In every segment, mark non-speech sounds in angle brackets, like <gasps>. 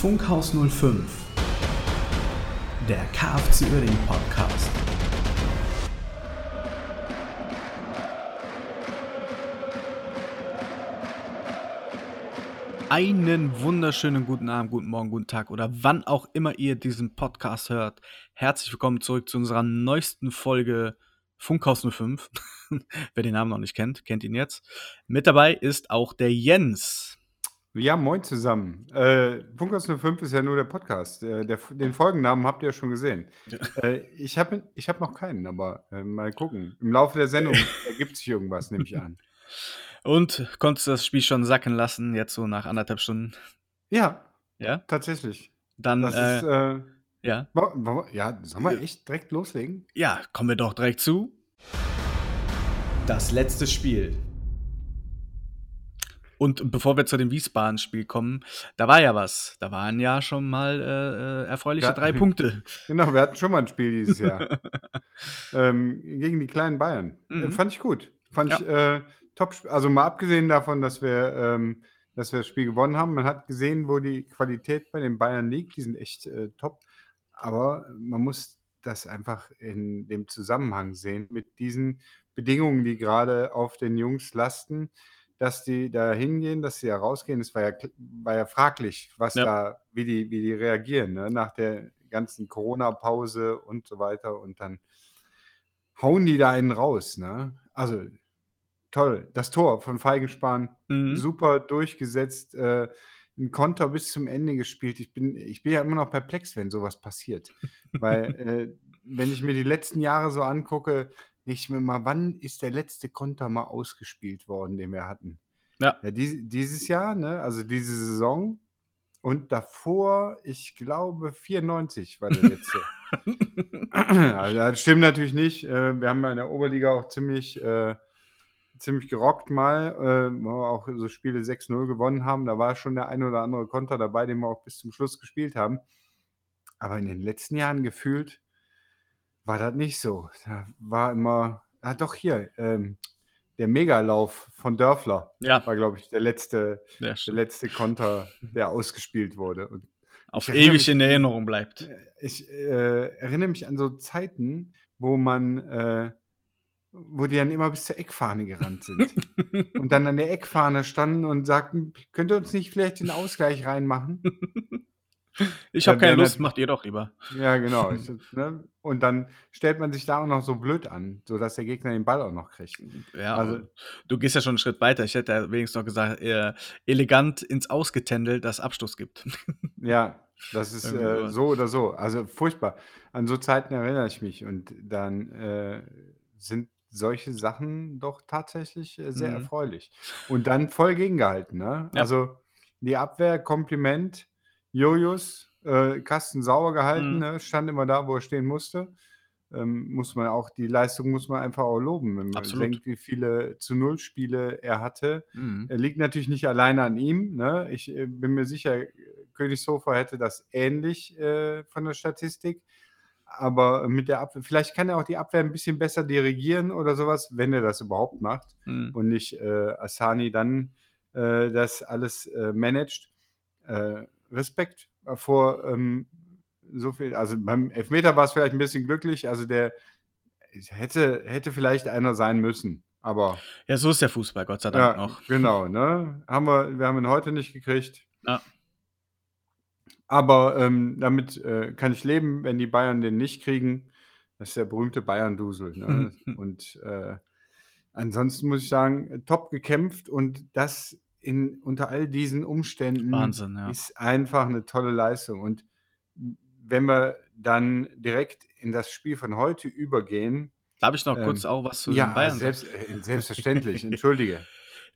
Funkhaus 05, der KFC Uerdingen Podcast. Einen wunderschönen guten Abend, guten Morgen, guten Tag oder wann auch immer ihr diesen Podcast hört. Herzlich willkommen zurück zu unserer neuesten Folge Funkhaus 05. <laughs> Wer den Namen noch nicht kennt, kennt ihn jetzt. Mit dabei ist auch der Jens. Ja, moin zusammen. Äh, Funkhaus 05 ist ja nur der Podcast. Äh, der, den Folgennamen habt ihr ja schon gesehen. Äh, ich habe ich hab noch keinen, aber äh, mal gucken. Im Laufe der Sendung <laughs> ergibt sich irgendwas, nehme ich an. Und konntest du das Spiel schon sacken lassen, jetzt so nach anderthalb Stunden? Ja, Ja? tatsächlich. Dann, Das äh, ist, äh, ja. wa- wa- ja, sollen wir echt direkt loslegen? Ja, kommen wir doch direkt zu. Das letzte Spiel. Und bevor wir zu dem Wiesbaden-Spiel kommen, da war ja was. Da waren ja schon mal äh, äh, erfreuliche Ja. drei <laughs> Punkte. Genau, wir hatten schon mal ein Spiel dieses Jahr. <laughs> ähm, gegen die kleinen Bayern. Äh, Mhm. fand ich gut. Fand Ja. ich äh, top. Also mal abgesehen davon, dass wir, ähm, dass wir das Spiel gewonnen haben. Man hat gesehen, wo die Qualität bei den Bayern liegt. Die sind echt äh, top. Aber man muss das einfach in dem Zusammenhang sehen mit diesen Bedingungen, die gerade auf den Jungs lasten, dass die da hingehen, dass sie da rausgehen. Es war ja, war ja fraglich, was Ja. da, wie die, wie die reagieren, ne? nach der ganzen Corona-Pause und so weiter. Und dann hauen die da einen raus. Ne? Also toll. Das Tor von Feigenspan, Mhm. super durchgesetzt, äh, ein Konter bis zum Ende gespielt. Ich bin, ich bin ja immer noch perplex, wenn sowas passiert. Weil, <laughs> äh, wenn ich mir die letzten Jahre so angucke, ich mir mal, wann ist der letzte Konter mal ausgespielt worden, den wir hatten? Ja. Ja, dies, dieses Jahr, ne? also diese Saison. Und davor, ich glaube, 94 war der letzte. <laughs> also, das stimmt natürlich nicht. Äh, Wir haben ja in der Oberliga auch ziemlich, äh, ziemlich gerockt mal, äh, wo wir auch so Spiele 6-0 gewonnen haben. Da war schon der ein oder andere Konter dabei, den wir auch bis zum Schluss gespielt haben. Aber in den letzten Jahren gefühlt war das nicht so. Da war immer, ah doch hier, ähm, der Megalauf von Dörfler Ja, war, glaube ich, der letzte, ja, der letzte Konter, der ausgespielt wurde. Und Auf ewig mich- in Erinnerung bleibt. ich äh, erinnere mich an so Zeiten, wo man, äh, wo die dann immer bis zur Eckfahne gerannt sind <laughs> und dann an der Eckfahne standen und sagten, könnt ihr uns nicht vielleicht den Ausgleich reinmachen? <laughs> Ich habe Dann keine Lust, macht ihr doch lieber. Ja, genau. <laughs> Ich, ne? Und dann stellt man sich da auch noch so blöd an, sodass der Gegner den Ball auch noch kriegt. Ja, Also- du gehst ja schon einen Schritt weiter. Ich hätte ja wenigstens noch gesagt, äh, elegant ins Ausgetändelt, dass Abstoß gibt. <laughs> Ja, das ist äh, so oder so. Also furchtbar. An so Zeiten erinnere ich mich und dann äh, sind solche Sachen doch tatsächlich äh, sehr Mhm. erfreulich. Und dann voll gegengehalten. Ne? Ja. Also die Abwehr, Kompliment, Jojus, äh, Kasten sauber gehalten, Mhm. ne? stand immer da, wo er stehen musste. Ähm, muss man auch, die Leistung muss man einfach auch loben, wenn man Absolut. denkt, wie viele zu Null Spiele er hatte. Mhm. Er liegt natürlich nicht alleine an ihm. Ne? Ich äh, bin mir sicher, Königshofer hätte das ähnlich äh, von der Statistik. Aber mit der Abwehr, vielleicht kann er auch die Abwehr ein bisschen besser dirigieren oder sowas, wenn er das überhaupt macht Mhm. und nicht äh, Asani dann äh, das alles äh, managt. Äh, Respekt vor ähm, so viel. Also beim Elfmeter war es vielleicht ein bisschen glücklich. Also der hätte, hätte vielleicht einer sein müssen. Aber Ja, so ist der Fußball, Gott sei Dank ja, noch. genau, ne? Haben wir, wir haben ihn heute nicht gekriegt. Ja. Aber ähm, damit äh, kann ich leben, wenn die Bayern den nicht kriegen. Das ist der berühmte Bayern-Dusel. Ne? <laughs> und äh, ansonsten muss ich sagen, äh, top gekämpft und das in, unter all diesen Umständen Wahnsinn, ja. ist einfach eine tolle Leistung. Und wenn wir dann direkt in das Spiel von heute übergehen, Darf ich noch Ähm, kurz auch was zu ja, den Bayern sagen? selbst, äh, selbstverständlich, <laughs> entschuldige.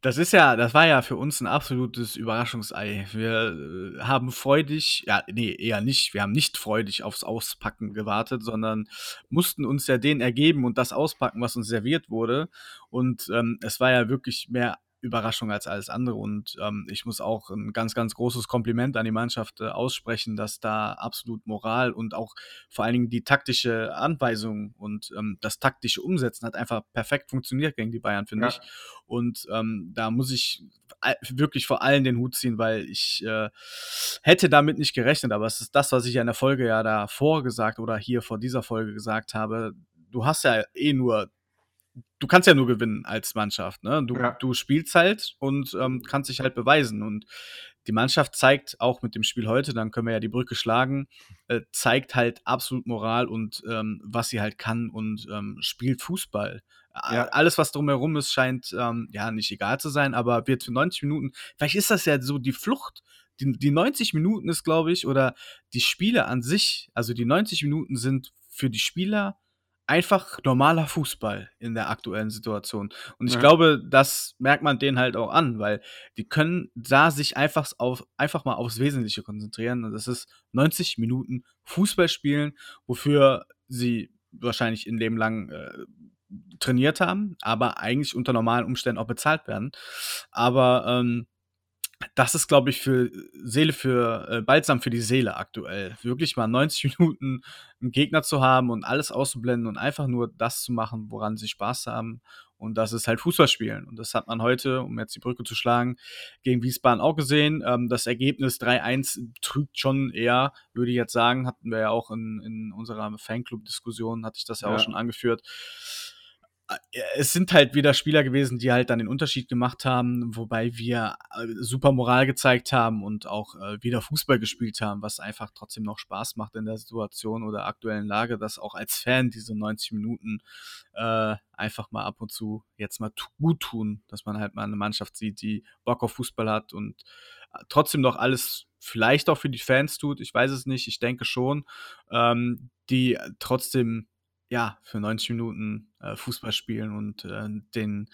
Das ist ja, das war ja für uns ein absolutes Überraschungsei. Wir äh, haben freudig, ja, nee, eher nicht, wir haben nicht freudig aufs Auspacken gewartet, sondern mussten uns ja den ergeben und das auspacken, was uns serviert wurde. Und ähm, es war ja wirklich mehr Überraschung als alles andere. Und ähm, ich muss auch ein ganz, ganz großes Kompliment an die Mannschaft äh, aussprechen, dass da absolut Moral und auch vor allen Dingen die taktische Anweisung und ähm, das taktische Umsetzen hat einfach perfekt funktioniert gegen die Bayern, finde Ja. ich. Und ähm, da muss ich wirklich vor allen den Hut ziehen, weil ich äh, hätte damit nicht gerechnet. Aber es ist das, was ich ja in der Folge ja davor gesagt oder hier vor dieser Folge gesagt habe. Du hast ja eh nur du kannst ja nur gewinnen als Mannschaft. Ne? Du, Ja. du spielst halt und ähm, kannst dich halt beweisen. Und die Mannschaft zeigt auch mit dem Spiel heute, dann können wir ja die Brücke schlagen, äh, zeigt halt absolut Moral und ähm, was sie halt kann und ähm, spielt Fußball. Ja. Alles, was drumherum ist, scheint ähm, ja nicht egal zu sein, aber wird für 90 Minuten, vielleicht ist das ja so die Flucht. Die, die 90 Minuten ist, glaube ich, oder die Spiele an sich, also die 90 Minuten sind für die Spieler einfach normaler Fußball in der aktuellen Situation. Und ich Ja. glaube, das merkt man denen halt auch an, weil die können da sich einfach, auf, einfach mal aufs Wesentliche konzentrieren. Und das ist 90 Minuten Fußball spielen, wofür sie wahrscheinlich in Leben lang äh, trainiert haben, aber eigentlich unter normalen Umständen auch bezahlt werden. Aber ähm, das ist, glaube ich, für Seele, für äh, Balsam für die Seele aktuell. Wirklich mal 90 <laughs> Minuten einen Gegner zu haben und alles auszublenden und einfach nur das zu machen, woran sie Spaß haben. Und das ist halt Fußball spielen. Und das hat man heute, um jetzt die Brücke zu schlagen, gegen Wiesbaden auch gesehen. Ähm, das Ergebnis 3-1 trügt schon eher, würde ich jetzt sagen. Hatten wir ja auch in, in unserer Fanclub-Diskussion, hatte ich das ja, Ja. auch schon angeführt es sind halt wieder Spieler gewesen, die halt dann den Unterschied gemacht haben, wobei wir äh, super Moral gezeigt haben und auch äh, wieder Fußball gespielt haben, was einfach trotzdem noch Spaß macht in der Situation oder aktuellen Lage, dass auch als Fan diese 90 Minuten äh, einfach mal ab und zu jetzt mal gut tun, dass man halt mal eine Mannschaft sieht, die Bock auf Fußball hat und äh, trotzdem noch alles vielleicht auch für die Fans tut, ich weiß es nicht, ich denke schon, ähm, die trotzdem ja, für 90 Minuten äh, Fußball spielen und äh, den,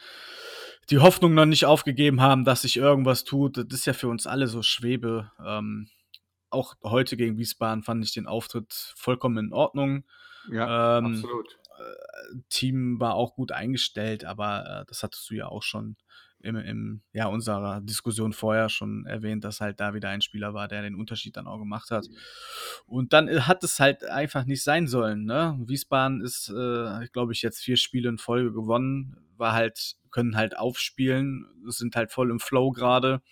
die Hoffnung noch nicht aufgegeben haben, dass sich irgendwas tut. Das ist ja für uns alle so Schwebe. Ähm, auch heute gegen Wiesbaden fand ich den Auftritt vollkommen in Ordnung. Ja, Ähm, absolut. äh, Team war auch gut eingestellt, aber äh, das hattest du ja auch schon im, im ja, unserer Diskussion vorher schon erwähnt, dass halt da wieder ein Spieler war, der den Unterschied dann auch gemacht hat. Und dann äh, hat es halt einfach nicht sein sollen. Ne? Wiesbaden ist, äh, glaube ich, jetzt vier Spiele in Folge gewonnen, war halt, können halt aufspielen, sind halt voll im Flow gerade.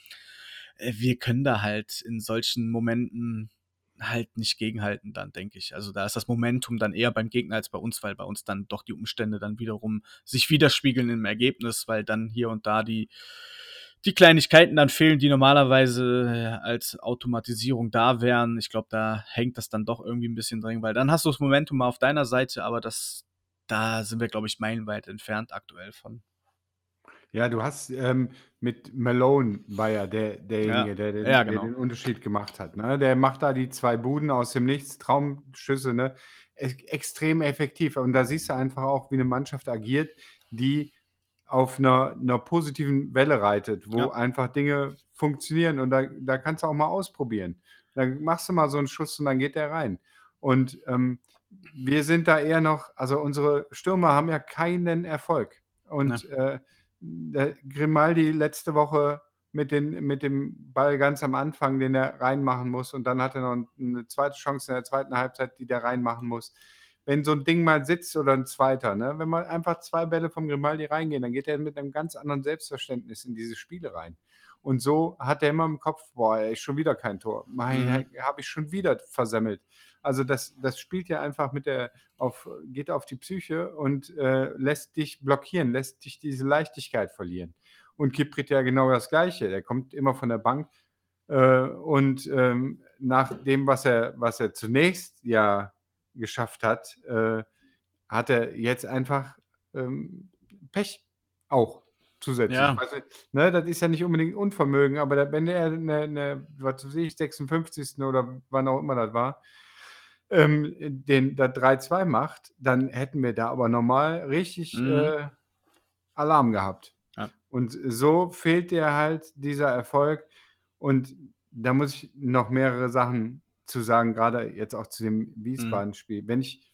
Äh, Wir können da halt in solchen Momenten halt nicht gegenhalten, dann denke ich. Also da ist das Momentum dann eher beim Gegner als bei uns, weil bei uns dann doch die Umstände dann wiederum sich widerspiegeln im Ergebnis, weil dann hier und da die, die Kleinigkeiten dann fehlen, die normalerweise äh, als Automatisierung da wären. Ich glaube, da hängt das dann doch irgendwie ein bisschen drin, weil dann hast du das Momentum mal auf deiner Seite, aber das, da sind wir, glaube ich, meilenweit entfernt aktuell von. Ja, du hast ähm, mit Malone war ja der, derjenige, Ja. der, den, Ja, der genau. den Unterschied gemacht hat. Ne? Der macht da die zwei Buden aus dem Nichts, Traumschüsse, ne? Ex- extrem effektiv. Und da siehst du einfach auch, wie eine Mannschaft agiert, die auf einer, einer positiven Welle reitet, wo Ja. einfach Dinge funktionieren und da, da kannst du auch mal ausprobieren. Dann machst du mal so einen Schuss und dann geht der rein. Und ähm, wir sind da eher noch, also unsere Stürmer haben ja keinen Erfolg. Und äh, der Grimaldi letzte Woche mit, den, mit dem Ball ganz am Anfang, den er reinmachen muss, und dann hat er noch eine zweite Chance in der zweiten Halbzeit, die der reinmachen muss. Wenn so ein Ding mal sitzt oder ein zweiter, ne? wenn mal einfach zwei Bälle vom Grimaldi reingehen, dann geht er mit einem ganz anderen Selbstverständnis in diese Spiele rein. Und so hat er immer im Kopf, boah, ey, schon wieder kein Tor. Mein, Mhm. habe ich schon wieder versemmelt. Also das, das spielt ja einfach mit der, auf, geht auf die Psyche und äh, lässt dich blockieren, lässt dich diese Leichtigkeit verlieren. Und Kiprit ja genau das Gleiche. Der kommt immer von der Bank äh, und ähm, nach dem, was er, was er zunächst ja geschafft hat, äh, hat er jetzt einfach ähm, Pech auch zusätzlich. Ja. Also, ne, das ist ja nicht unbedingt Unvermögen, aber da, wenn er eine, eine, was weiß ich, 56. oder wann auch immer das war, ähm, den da 3-2 macht, dann hätten wir da aber normal richtig Mhm. äh, Alarm gehabt. Ja. Und so fehlt dir halt dieser Erfolg. Und da muss ich noch mehrere Sachen zu sagen, gerade jetzt auch zu dem Mhm. Wiesbaden-Spiel. Wenn ich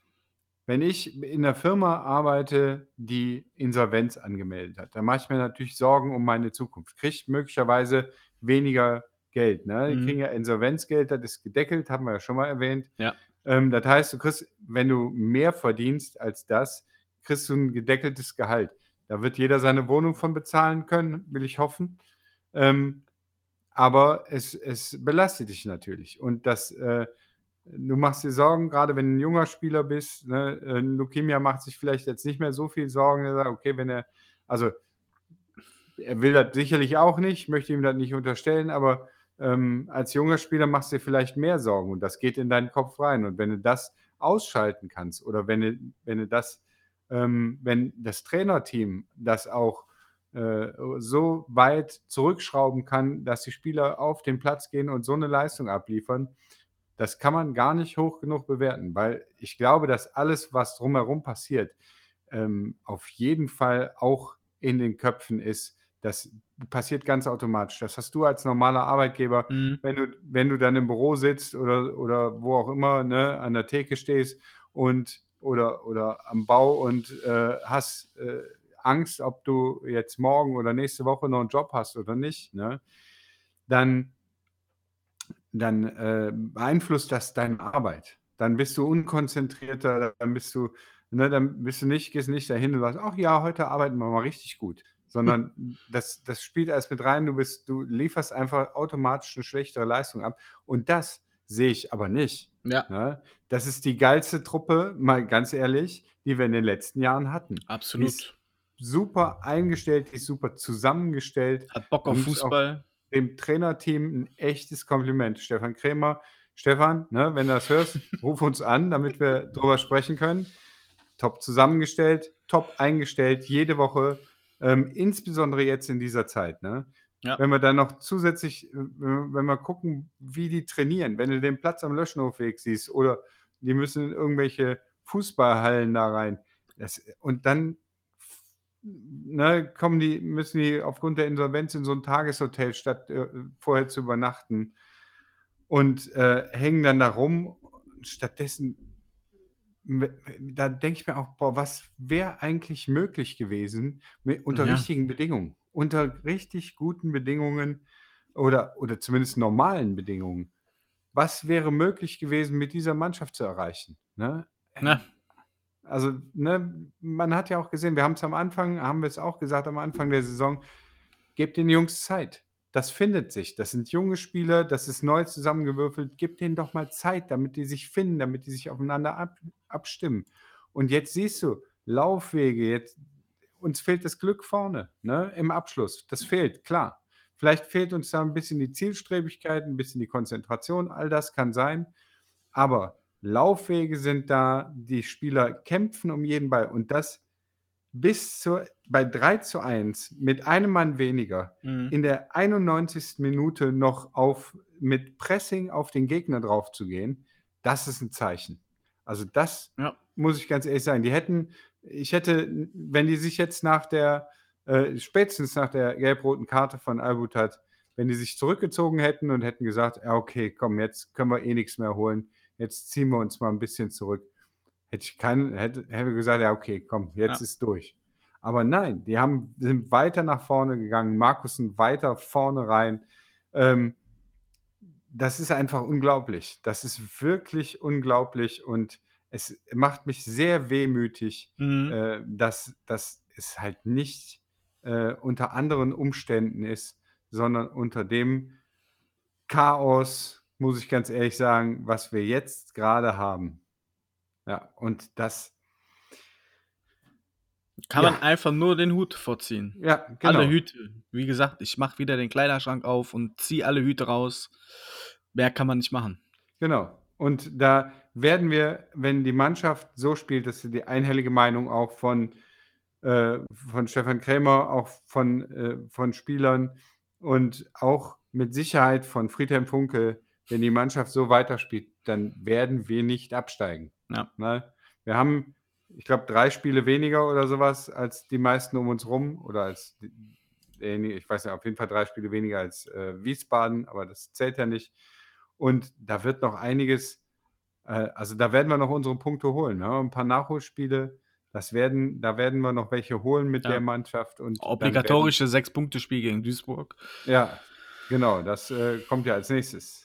wenn ich in 'ner Firma arbeite, die Insolvenz angemeldet hat, dann mache ich mir natürlich Sorgen um meine Zukunft. Kriege möglicherweise weniger Geld, ne? Die Mhm. kriegen ja Insolvenzgeld, das ist gedeckelt, haben wir ja schon mal erwähnt. Ja. Ähm, das heißt, du kriegst wenn du mehr verdienst als das, kriegst du 'n gedeckeltes Gehalt. Da wird jeder seine Wohnung von bezahlen können, will ich hoffen. Ähm, aber es es belastet dich natürlich und das, äh du machst dir Sorgen, grade wenn du 'n junger Spieler bist, ne? Äh, Lukemia macht sich vielleicht jetzt nicht mehr so viel Sorgen. Er sagt: „Okay, wenn er“ also er will das sicherlich auch nicht, möchte ihm das nicht unterstellen, aber, ähm, als junger Spieler machst du dir vielleicht mehr Sorgen und das geht in deinen Kopf rein. Und wenn du das ausschalten kannst oder wenn du wenn du das ähm, wenn das Trainerteam das auch, äh, so weit zurückschrauben kann, dass die Spieler auf den Platz gehen und so 'ne Leistung abliefern, das kann man gar nicht hoch genug bewerten, weil ich glaube, dass alles, was drumherum passiert, ähm, auf jeden Fall auch in den Köpfen ist. Das passiert ganz automatisch. Das hast du als normaler Arbeitgeber, Mhm. wenn du wenn du dann im Büro sitzt oder oder wo auch immer, ne, an der Theke stehst und oder oder am Bau und, äh, hast, äh, Angst, ob du jetzt morgen oder nächste Woche noch 'n Job hast oder nicht, ne? Dann dann, äh, beeinflusst das deine Arbeit. Dann bist du unkonzentrierter, dann bist du ne, dann bist du nicht gehst nicht dahin und sagst: „Ach ja, heute arbeiten wir mal richtig gut.“ Sondern das das spielt alles mit rein. Du bist du lieferst einfach automatisch 'ne schlechtere Leistung ab und das sehe ich aber nicht, Ja. ne? Das ist die geilste Truppe, mal ganz ehrlich, die wir in den letzten Jahren hatten. Absolut. super eingestellt, ist super zusammengestellt Hat Bock auf Fußball. Dem Trainerteam 'n echtes Kompliment. Stefan Krämer Stefan, ne, wenn du das hörst, ruf uns an, damit wir drüber sprechen können. Top zusammengestellt, top eingestellt, jede Woche, ähm, insbesondere jetzt in dieser Zeit, ne? Ja. Wenn wir dann noch zusätzlich w wenn wir gucken, wie die trainieren, wenn du den Platz am Löschenhofweg siehst oder die müssen in irgendwelche Fußballhallen da rein. Das und dann ne, kommen die müssen die aufgrund der Insolvenz in so 'n Tageshotel, statt, äh, vorher zu übernachten und, äh, hängen dann da rum. Stattdessen da denke ich mir auch: „Boah, was wäre eigentlich möglich gewesen mi unter Ja. richtigen Bedingungen?“ Unter richtig guten Bedingungen oder oder zumindest normalen Bedingungen. Was wäre möglich gewesen, mit dieser Mannschaft zu erreichen, ne? Ja. Also, ne, man hat ja auch gesehen, wir haben's am Anfang haben wir's auch gesagt am Anfang der Saison: „Gebt den Jungs Zeit. Das findet sich. Das sind junge Spieler, das ist neu zusammengewürfelt. Gebt denen doch mal Zeit, damit die sich finden, damit die sich aufeinander ab abstimmen.“ Und jetzt siehst du Laufwege, jetzt uns fehlt das Glück vorne, ne, im Abschluss. Das fehlt, klar. Vielleicht fehlt uns da 'n bisschen die Zielstrebigkeit, 'n bisschen die Konzentration, all das kann sein. Aber Laufwege sind da, die Spieler kämpfen um jeden Ball und das bis zur bei 3:1 mit einem Mann weniger Mhm. in der 91. Minute noch auf mit Pressing auf den Gegner draufzugehen, das ist 'n Zeichen. Also, das Ja. muss ich ganz ehrlich sagen. Die hätten ich hätte wenn die sich jetzt nach der äh, spätestens nach der gelb-roten Karte von Albutat wenn die sich zurückgezogen hätten und hätten gesagt: „Ja, okay, komm, jetzt können wir eh nix mehr holen. Jetzt ziehen wir uns mal 'n bisschen zurück.“ Hätte ich keinen hätte hätten wir gesagt: „Ja, okay, komm, jetzt Ja. ist durch.“ Aber nein, die haben sind weiter nach vorne gegangen, Markussen weiter vorne rein. Ähm, das ist einfach unglaublich. Das ist wirklich unglaublich und es macht mich sehr wehmütig, Mhm. äh, dass dass es halt nicht, äh, unter anderen Umständen ist, sondern unter dem Chaos, muss ich ganz ehrlich sagen, was wir jetzt grade haben. Ja, und das Kann man Ja. einfach nur den Hut vorziehen. Ja, Alle genau. Hüte. Wie gesagt, ich mache wieder den Kleiderschrank auf und ziehe alle Hüte raus. Mehr kann man nicht machen. Genau. Und da werden wir, wenn die Mannschaft so spielt, das ist die einhellige Meinung auch von äh, von Stefan Krämer, auch von äh, von Spielern und auch mit Sicherheit von Friedhelm Funkel, wenn die Mannschaft so weiterspielt, dann werden wir nicht absteigen, Ja. ne? Wir haben, ich glaube, 3 Spiele weniger oder so was als die meisten um uns rum oder als ich weiß nicht, auf jeden Fall 3 Spiele weniger als, äh, Wiesbaden, aber das zählt ja nicht. Und da wird noch einiges Äh, also, da werden wir noch unsere Punkte holen, ne? Ein paar Nachholspiele, das werden da werden wir noch welche holen mit Ja. der Mannschaft und Obligatorische 6-Punkte-Spiel gegen Duisburg. Ja, genau, das, äh, kommt ja als Nächstes.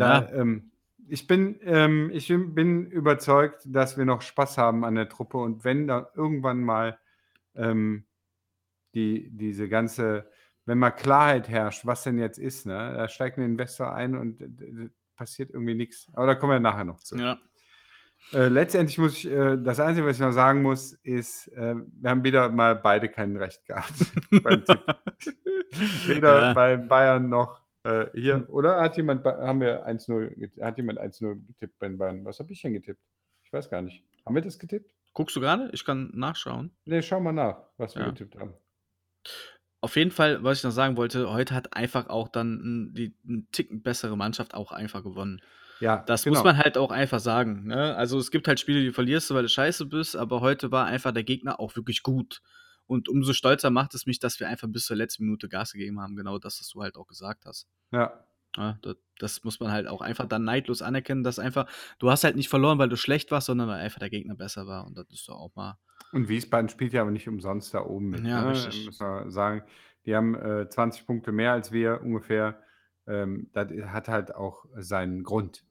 Da, Ja. ähm ich bin ähm, ich bin überzeugt, dass wir noch Spaß haben an der Truppe und wenn da irgendwann mal, ähm, die diese ganze wenn mal Klarheit herrscht, was denn jetzt ist, ne? Da steigt 'n Investor ein und d passiert irgendwie nix. Aber da kommen wir nachher noch zu. Ja. Äh, letztendlich muss ich äh, das Einzige, was ich noch sagen muss, ist, äh, wir haben wieder mal beide kein Recht gehabt. <laughs> <laughs> Weder Ja. bei Bayern noch, äh, hier. Hm. Oder hat jemand haben wir 1:0 get hat jemand 1:0 getippt bei den Bayern? Was habe ich denn getippt? Ich weiß gar nicht. Haben wir das getippt? Guckst du grade? Ich kann nachschauen. Ne, schau mal nach, was wir Ja. getippt haben. Auf jeden Fall, was ich noch sagen wollte, heute hat einfach auch dann die 'n Ticken bessere Mannschaft auch einfach gewonnen. Ja, Das muss genau. man halt auch einfach sagen, ne? Also, es gibt halt Spiele, die verlierst du, weil du scheiße bist, aber heute war einfach der Gegner auch wirklich gut. Und umso stolzer macht es mich, dass wir einfach bis zur letzten Minute Gas gegeben haben. Genau das, was du halt auch gesagt hast. Ja. Ja, da das muss man halt auch einfach dann neidlos anerkennen, dass einfach du hast halt nicht verloren, weil du schlecht warst, sondern weil einfach der Gegner besser war und das ist doch auch mal Und Wiesbaden spielt ja aber nicht umsonst da oben mit, Ja, ne? richtig. Muss man sagen. Die haben, äh, 20 Punkte mehr als wir ungefähr. Ähm, das hat halt auch seinen Grund,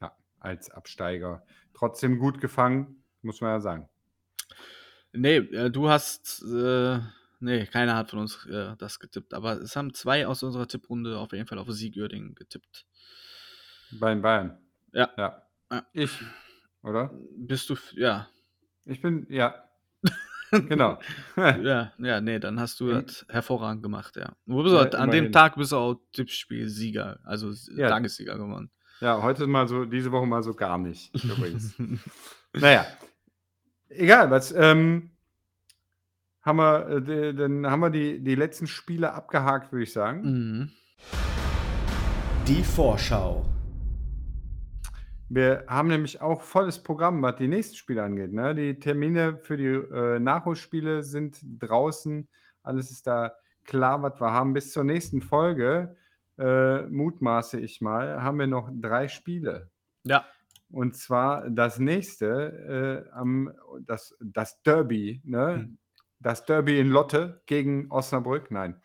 ja, als Absteiger. Trotzdem gut gefangen, muss man ja sagen. Ne, äh, du hast äh, ne, keiner hat von uns, äh, das getippt, aber es haben 2 aus unserer Tipprunde auf jeden Fall auf Sieg Uerdingen getippt. Bei den Bayern? Ja. Ja. Ja. Ich, oder? Bist du ja. Ich bin ja. <laughs> Genau. <laughs> Ja, ja, ne, dann hast du das hervorragend gemacht, ja. Du bist Ja, halt an dem. Tag bist du auch Tippspielsieger, also Ja. Tagessieger geworden. Ja, heute mal so diese Woche mal so gar nicht übrigens. <laughs> Na ja. Egal, was, ähm haben wir, äh, dann haben wir die die letzten Spiele abgehakt, würde ich sagen. Mhm. Die Vorschau. Wir haben nämlich auch volles Programm, was die nächsten Spiele angeht, ne? Die Termine für die, äh, Nachholspiele sind draußen. Alles ist da klar, was wir haben. Bis zur nächsten Folge, äh, mutmaße ich mal, haben wir noch 3 Spiele. Ja. Und zwar das nächste, äh, am das das Derby, ne? Hm. Das Derby in Lotte gegen Osnabrück, nein.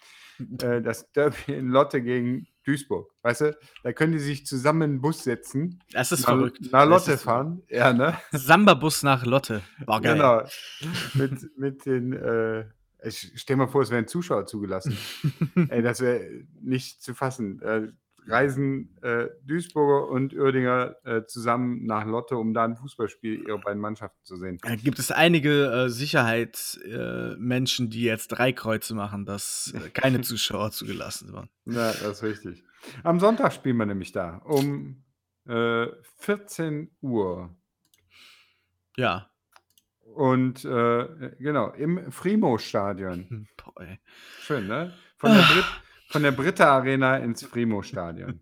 Äh, das Derby <laughs> in Lotte gegen Duisburg. Weißt du, da können die sich zusammen in 'n Bus setzen, Das ist nach verrückt. nach Lotte fahren. Ja, ne? Samba-Bus nach Lotte. Boah, geil. Genau. Mit mit den, äh ich stell mir vor, es wären Zuschauer zugelassen. <laughs> Ey, das wäre nicht zu fassen. Äh, reisen, äh, Duisburger und Uerdinger, äh, zusammen nach Lotte, um da 'n Fußballspiel ihrer beiden Mannschaften zu sehen. Da gibt es einige, äh, Sicherheits äh, die jetzt 3 Kreuze machen, dass, äh, keine <laughs> Zuschauer zugelassen waren. Ja, das ist richtig. Am Sonntag spielen wir nämlich da um, äh, 14:00. Ja. Und, äh, genau, im Frimo-Stadion. <laughs> Schön, ne? Von der <sighs> Brit von der Britta Arena ins Frimo-Stadion.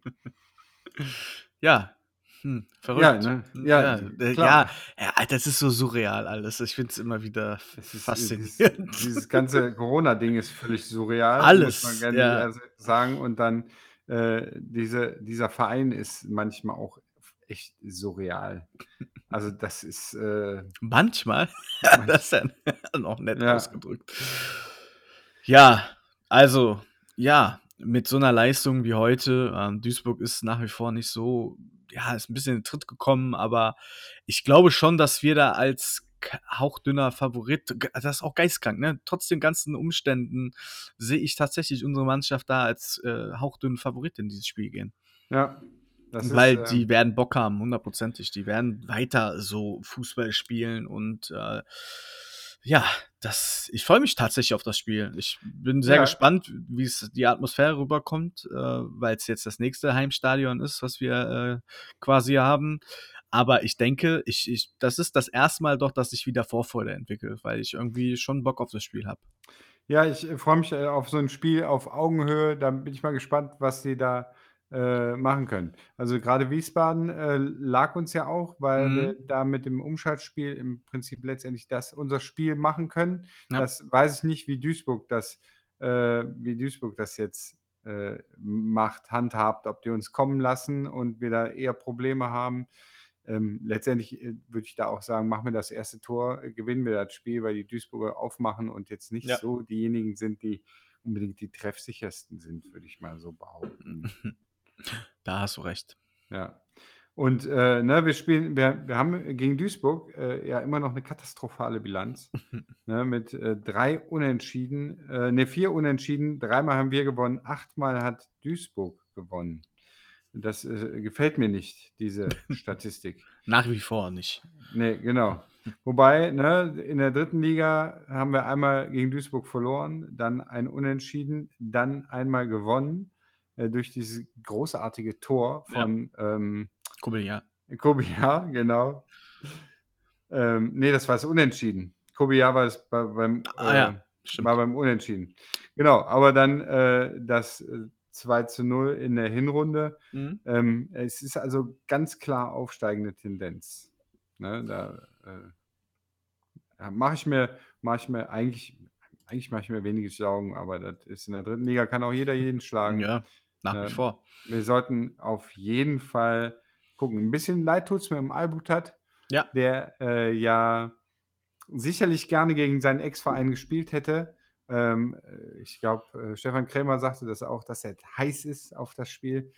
Ja. Hm, verrückt. Ja, ne? Ja, Ja, äh, klar. ja, ja, das ist so surreal alles. Ich finde es immer wieder ist, äh, dieses faszinierend. dieses ganze Corona-Ding ist völlig surreal, Alles, muss man ja. gerne sagen. Und dann, äh, diese dieser Verein ist manchmal auch echt surreal. Also, das ist, äh Manchmal? <laughs> Manch Das ist ja <laughs> noch nett Ja. ausgedrückt. Ja, also, ja, mit so 'ner Leistung wie heute ähm, Duisburg ist nach wie vor nicht so ja, ist 'n bisschen in Tritt gekommen, aber ich glaube schon, dass wir da als hauchdünner Favorit das ist auch geisteskrank, ne? Trotz den ganzen Umständen sehe ich tatsächlich unsere Mannschaft da als, äh, hauchdünnen Favorit in dieses Spiel gehen. Ja, das ist, Weil ähm die werden Bock haben, hundertprozentig. Die werden weiter so Fußball spielen und, äh, ja, das ich freue mich tatsächlich auf das Spiel. Ich bin sehr Ja. gespannt, wie's die Atmosphäre rüberkommt, äh, weil's jetzt das nächste Heimstadion ist, was wir, äh, quasi haben. Aber ich denke, ich ich das ist das 1. Mal doch, dass ich wieder Vorfreude entwickle, weil ich irgendwie schon Bock auf das Spiel habe. Ja, ich, äh, freue mich, äh, auf so 'n Spiel auf Augenhöhe. Da bin ich mal gespannt, was die da, äh, machen können. Also, grade Wiesbaden, äh, lag uns ja auch, weil Mhm. wir da mit dem Umschaltspiel im Prinzip letztendlich das unser Spiel machen können. Ja. Das weiß ich nicht, wie Duisburg das äh, wie Duisburg das jetzt, äh, macht, handhabt, ob die uns kommen lassen und wir da eher Probleme haben. ähm, letztendlich äh, würde ich da auch sagen, machen wir das erste Tor, äh, gewinnen wir das Spiel, weil die Duisburger aufmachen und jetzt nicht Ja. so diejenigen sind, die unbedingt die treffsichersten sind, würde ich mal so behaupten. <laughs> Da hast du recht. Ja. Und äh, ne, wir spielen, wir, wir haben gegen Duisburg äh, ja immer noch eine katastrophale Bilanz. <laughs> ne, mit äh, drei Unentschieden, äh, ne, vier Unentschieden, dreimal haben wir gewonnen, achtmal hat Duisburg gewonnen. Das äh, gefällt mir nicht, diese <laughs> Statistik. Nach wie vor nicht. Nee, genau. Wobei, ne, in der dritten Liga haben wir einmal gegen Duisburg verloren, dann ein Unentschieden, dann einmal gewonnen äh, durch dieses großartige Tor Ja. von ähm, ja. Kobiar, <laughs> genau. Ähm, nee, das war das Unentschieden. Kobiar war es bei, beim, Ah, ja, äh, stimmt. war beim Unentschieden. Genau, aber dann äh, das äh, 2 zu 0 in der Hinrunde. Mhm. Ähm, es ist also ganz klar aufsteigende Tendenz. Ne, da äh, mache ich mir, mache ich mir eigentlich, eigentlich mache ich mir wenige Sorgen, aber das ist in der dritten Liga, kann auch jeder jeden schlagen. Ja, nach wie vor. Wir sollten auf jeden Fall gucken. Ein bisschen leid tut es mir im Albutat, Ja. der äh, ja sicherlich gerne gegen seinen Ex-Verein gespielt hätte. Ähm, äh, ich glaube, äh, Stefan Krämer sagte das auch, dass er heiß ist auf das Spiel.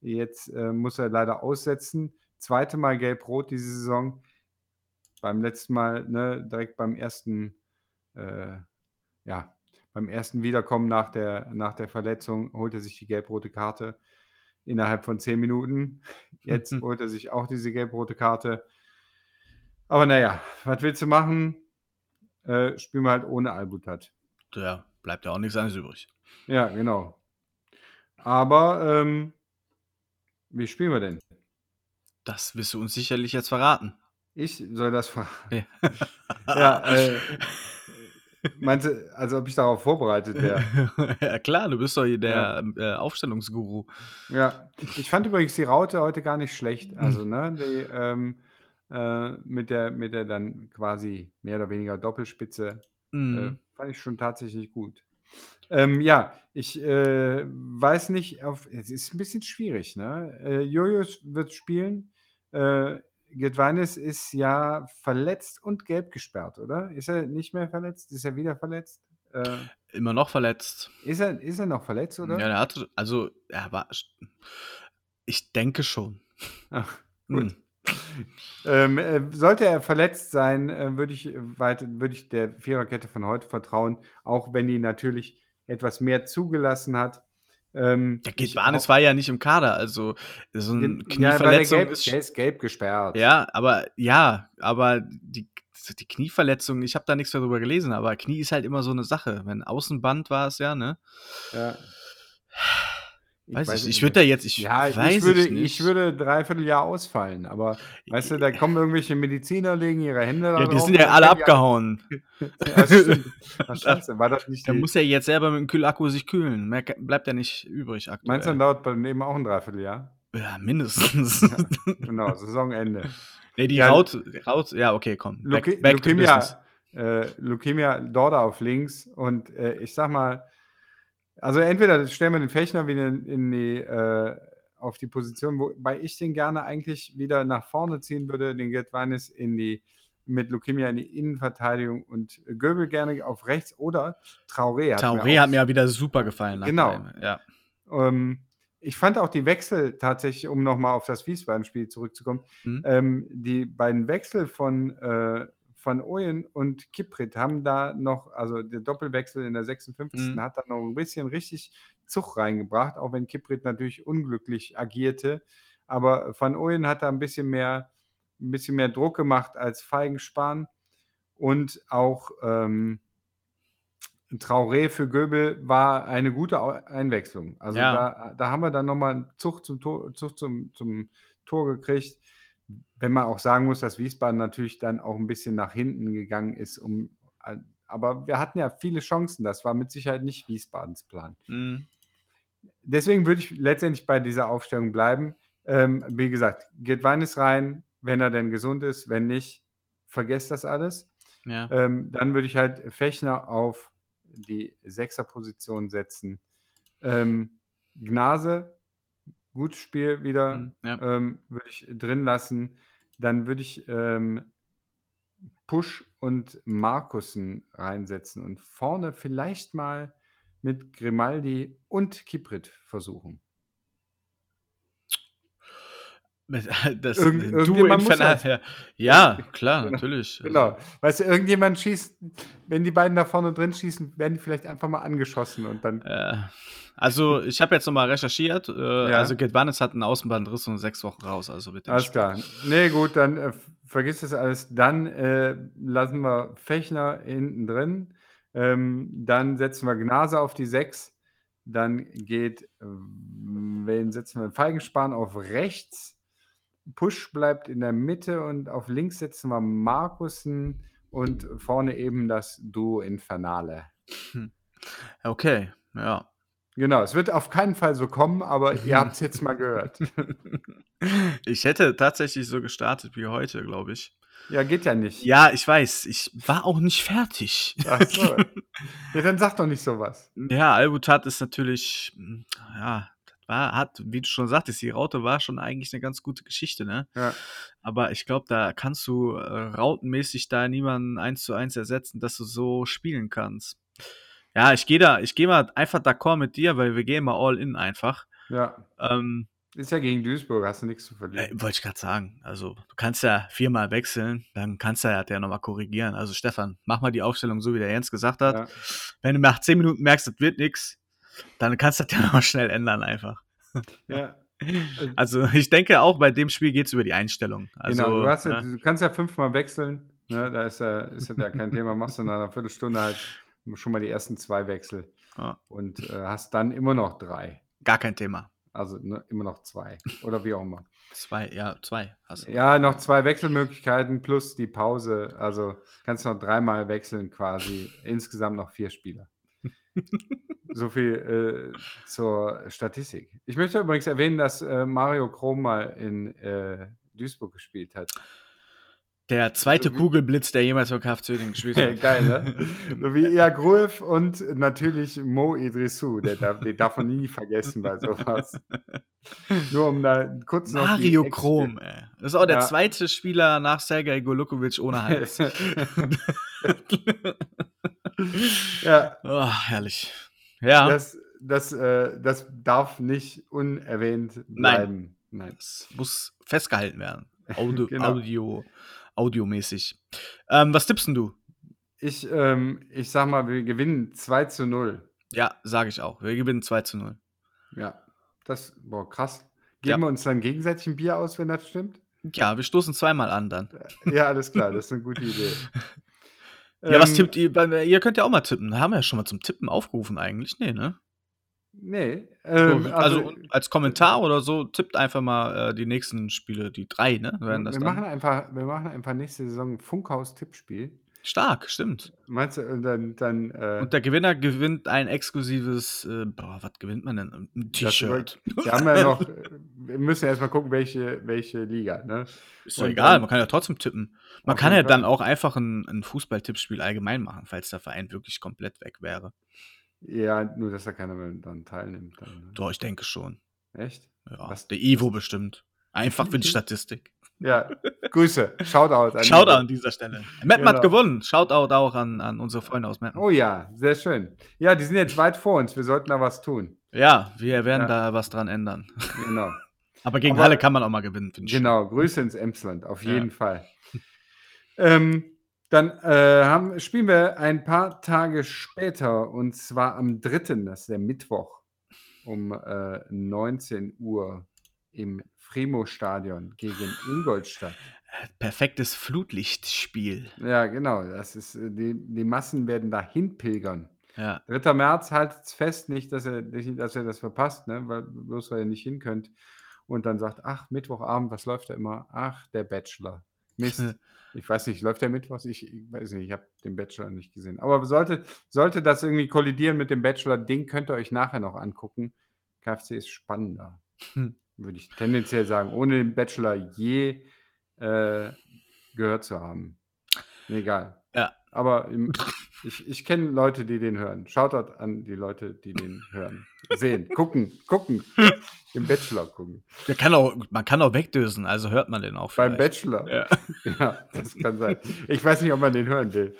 Jetzt äh, muss er leider aussetzen. Zweite Mal gelb-rot diese Saison. Beim letzten Mal, ne, direkt beim ersten, äh, ja, beim ersten Wiederkommen nach der, nach der Verletzung holt er sich die gelb-rote Karte innerhalb von zehn Minuten. Jetzt Mhm. holt er sich auch diese gelb-rote Karte. Aber naja, was willst du machen? Äh, spielen wir halt ohne Albutat. Ja, bleibt ja auch nichts anderes übrig. Ja, genau. Aber ähm, wie spielen wir denn? Das wirst du uns sicherlich jetzt verraten. Ich soll das fragen. Ja. <laughs> Ja, <laughs> äh, meinst du, also ob ich darauf vorbereitet wäre? <laughs> ja, klar, du bist doch hier der äh, Aufstellungsguru. Ja, ich fand übrigens die Raute heute gar nicht schlecht. Also, ne, die, ähm, äh, mit der, mit der dann quasi mehr oder weniger Doppelspitze äh, Mhm. fand ich schon tatsächlich gut. Ähm, ja, ich äh, weiß nicht, auf, es ist ein bisschen schwierig, ne? Äh, Julius wird spielen. Äh, Gedweines ist ja verletzt und gelb gesperrt, oder? Ist er nicht mehr verletzt? Ist er wieder verletzt? Äh, Immer noch verletzt. ist, er, ist er noch verletzt, oder? Ja, der hatte, also, er war, ich denke schon. Ach, gut. Mhm. Ähm, äh, sollte er verletzt sein, äh, würde ich, weit, würde ich der Viererkette von heute vertrauen, auch wenn die natürlich etwas mehr zugelassen hat. Ähm, Der auch- war ja nicht im Kader, also so eine Ja, der, Knieverletzung gelb, ist. der ist gelb gesperrt. Ja, aber ja, aber die, die Knieverletzung, ich habe da nichts darüber gelesen, aber Knie ist halt immer so eine Sache. Wenn Außenband war es ja, ne? Ja. Weiß ich, es ich würde da jetzt, ich ja, weiß ich würde, ich nicht. ich würde dreiviertel Jahr ausfallen, aber weißt du, da kommen irgendwelche Mediziner, legen ihre Hände da ja, die sind ja alle abgehauen. <laughs> Ja, stimmt. <laughs> Scheiße, war das nicht Der muss ja jetzt selber mit dem Kühlakku sich kühlen. Mehr bleibt ja nicht übrig aktuell. Meinst du, dann dauert bei dem eben auch ein Dreivierteljahr? ja, mindestens. <laughs> Genau, Saisonende. nee, die Ja, Raut, Raut, ja, okay, komm. Back, back. Leukemia, äh, Leukemia Dorda auf links und äh, ich sag mal, also entweder stellen wir den Fechner wieder in, in die, äh, auf die Position, wobei ich den gerne eigentlich wieder nach vorne ziehen würde, den Getwanis in die mit Leukemia in die Innenverteidigung und Göbel gerne auf rechts oder Traoré. Hat Traoré auch- hat mir ja wieder super gefallen. Genau. Ja. ähm, ich fand auch die Wechsel tatsächlich, um nochmal auf das Wiesbaden-Spiel zurückzukommen, Mhm. ähm, die beiden Wechsel von, äh, von Oyen und Kiprit haben da noch, also der Doppelwechsel in der 56. Mhm. hat da noch ein bisschen richtig Zug reingebracht, auch wenn Kiprit natürlich unglücklich agierte. Aber Van Oyen hat da ein bisschen mehr, ein bisschen mehr Druck gemacht als Feigenspahn. Und auch ähm, Traoré für Göbel war eine gute Einwechslung. Also Ja. da, da haben wir dann nochmal einen Zug, zum Tor, Zug zum, zum Tor gekriegt. Wenn man auch sagen muss, dass Wiesbaden natürlich dann auch ein bisschen nach hinten gegangen ist. Um, aber wir hatten ja viele Chancen. Das war mit Sicherheit nicht Wiesbadens Plan. Mhm. Deswegen würde ich letztendlich bei dieser Aufstellung bleiben. Ähm, wie gesagt, geht Weines rein, wenn er denn gesund ist. Wenn nicht, vergesst das alles. Ja. Ähm, dann würde ich halt Fechner auf die Sechserposition setzen. Ähm, Gnase, gutes Spiel wieder, Mhm. ja. ähm, würde ich drin lassen. Dann würde ich ähm, Push und Markussen reinsetzen und vorne vielleicht mal mit Grimaldi und Kiprit versuchen. <laughs> Das, Irgend, irgendjemand muss halt. ja. <laughs> ja, klar, Genau. natürlich. Genau. Weißt du, irgendjemand schießt, wenn die beiden da vorne drin schießen, werden die vielleicht einfach mal angeschossen und dann. äh, also <laughs> ich habe jetzt nochmal recherchiert. Äh, Ja. Also Gedwanis hat einen Außenbandriss und sechs Wochen raus. Also bitte Alles klar. Nee, gut, dann äh, vergiss das alles. Dann äh, lassen wir Fechner hinten drin. Ähm, dann setzen wir Gnase auf die 6. Dann geht, wen setzen wir? Feigenspan auf rechts. Push bleibt in der Mitte und auf links setzen wir Markussen und vorne eben das Duo Infernale. <laughs> Okay, ja. Genau, es wird auf keinen Fall so kommen, aber ihr <laughs> habt es jetzt mal gehört. <laughs> Ich hätte tatsächlich so gestartet wie heute, glaube ich. Ja, geht ja nicht. Ja, ich weiß. Ich war auch nicht fertig. Ach so. Ja, dann sag doch nicht sowas. Ja, Albutat ist natürlich, ja, war, hat, wie du schon sagtest, die Raute war schon eigentlich eine ganz gute Geschichte, ne? Ja. Aber ich glaube, da kannst du äh, rautenmäßig da niemanden eins zu eins ersetzen, dass du so spielen kannst. Ja, ich gehe da, ich gehe mal einfach d'accord mit dir, weil wir gehen mal all in einfach. Ja. Ähm, Ist ja gegen Duisburg, hast du nichts zu äh, verlieren. Wollte ich gerade sagen. Also, du kannst ja viermal wechseln, dann kannst du ja der nochmal korrigieren. Also, Stefan, mach mal die Aufstellung so, wie der Jens gesagt hat. Ja. Wenn du nach zehn Minuten merkst, das wird nichts, dann kannst du das ja <laughs> nochmal schnell ändern einfach. Ja. <laughs> Also, ich denke auch bei dem Spiel geht es über die Einstellung. Also, genau, du, ja, ne? du kannst ja fünfmal wechseln. Ne? Da ist ja, ist ja kein Thema. Machst du in einer Viertelstunde halt schon mal die ersten zwei Wechsel Ja, und äh, hast dann immer noch drei. gar kein Thema. Also ne, immer noch zwei. Oder wie auch immer. Zwei, ja, zwei hast du. Ja, noch zwei Wechselmöglichkeiten plus die Pause. Also kannst noch dreimal wechseln quasi. Insgesamt noch vier Spieler. So viel äh, zur Statistik. Ich möchte übrigens erwähnen, dass äh, Mario Krom mal in äh, Duisburg gespielt hat. Der zweite So Kugelblitz, der jemals für KFC Uerdingen gespielt <laughs> hat. Geil, ne? <laughs> So wie Ia Gruev und natürlich Mo Idrissou. Der darf, den darf man nie vergessen bei sowas. Nur um da kurz noch. Mario Krom, ey. Das ist auch der Ja. zweite Spieler nach Sergej Golukovic ohne Hals. <laughs> <laughs> ja, oh, herrlich. Ja, das, das, äh, das darf nicht unerwähnt bleiben. Nein. das muss festgehalten werden. Audio, <laughs> Genau. Audio, audiomäßig. Ähm, was tippst denn du? Ich, ähm, ich sag mal, wir gewinnen 2 zu 0. Ja, sage ich auch. Wir gewinnen 2 zu 0. Ja, das, boah, krass. Geben Ja. wir uns dann gegenseitig ein Bier aus, wenn das stimmt? Ja, wir stoßen zweimal an dann. Ja, alles klar, das ist eine gute Idee. <laughs> Ja, was Ähm, tippt ihr? Ihr könnt ja auch mal tippen. Haben wir ja schon mal zum Tippen aufgerufen eigentlich. Nee, ne? Nee, So, ähm, also, also, als Kommentar oder so, tippt einfach mal äh, die nächsten Spiele, die drei, ne? Wir, dann. machen einfach, wir machen einfach nächste Saison ein Funkhaus-Tippspiel. Stark, stimmt. Meinst du, und dann, dann äh, Und der Gewinner gewinnt ein exklusives, äh, boah, was gewinnt man denn? Ein T-Shirt. wir haben ja noch, wir müssen ja erstmal gucken, welche, welche Liga, ne? Ist doch und egal, dann- man kann ja trotzdem tippen. Man kann ja dann auch einfach ein, ein Fußballtippspiel allgemein machen, falls der Verein wirklich komplett weg wäre. Ja, nur, dass da keiner mehr dann teilnimmt. Dann, ne? Doch, ich denke schon. Echt? Ja, Was- der Ivo bestimmt. Einfach für die <laughs> Statistik. Ja, Grüße, Shoutout. an Shoutout an dieser Stelle. Hat Genau. gewonnen. Shoutout auch an, an unsere Freunde aus Meppen. Oh ja, sehr schön. Ja, die sind jetzt weit vor uns, wir sollten da was tun. Ja, wir werden Ja. da was dran ändern. Genau. <laughs> Aber gegen Aber- Halle kann man auch mal gewinnen, finde ich. Genau, Grüße ins Emsland, auf Ja. jeden Fall. Ähm, dann äh, haben, spielen wir ein paar Tage später und zwar am 3., das ist der Mittwoch, um äh, 19 Uhr im Fremo-Stadion gegen Ingolstadt. Perfektes Flutlichtspiel. Ja, genau, das ist, äh, die, die Massen werden dahin pilgern. Ja. 3. März haltet es fest, nicht, dass ihr, nicht, dass ihr das verpasst, ne? weil, bloß weil ihr nicht hin könnt. Und dann sagt, ach, Mittwochabend, was läuft da immer? Ach, der Bachelor. Mist. <laughs> Ich weiß nicht, läuft der Mittwochs? Ich, ich weiß nicht, ich habe den Bachelor nicht gesehen. Aber sollte, sollte das irgendwie kollidieren mit dem Bachelor, den könnt ihr euch nachher noch angucken. KFC ist spannender, Hm. <laughs> würde ich tendenziell sagen, ohne den Bachelor je äh, gehört zu haben. Egal. Ja. Aber im, Ich, ich kenne Leute, die den hören. Shoutout an die Leute, die den hören. Sehen, gucken, gucken. Im Bachelor gucken. Der kann auch, man kann auch wegdösen, also hört man den auch Beim vielleicht. Bachelor. Ja. Ja, das kann sein. Ich weiß nicht, ob man den hören will.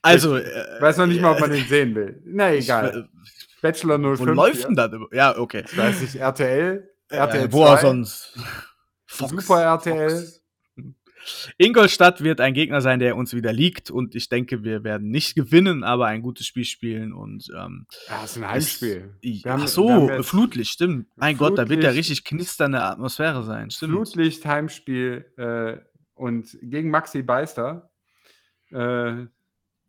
Also, Ich weiß noch nicht mal, ob man den sehen will. Na ich, egal. äh, Bachelor 05. Wo läuft ja. denn das? über- Ja, okay. Ich weiß nicht, RTL, RTL wo auch 2, sonst? Super RTL. Fox. Ingolstadt wird ein Gegner sein, der uns wieder liegt und ich denke, wir werden nicht gewinnen, aber ein gutes Spiel spielen und ähm, Ja, das ist ein Heimspiel. Wir haben- Ach so, Flutlicht, stimmt. Mein Gott, da wird ja Flutlicht. richtig knisternde Atmosphäre sein, stimmt. Flutlicht, Heimspiel äh, und gegen Maxi Beister. Äh,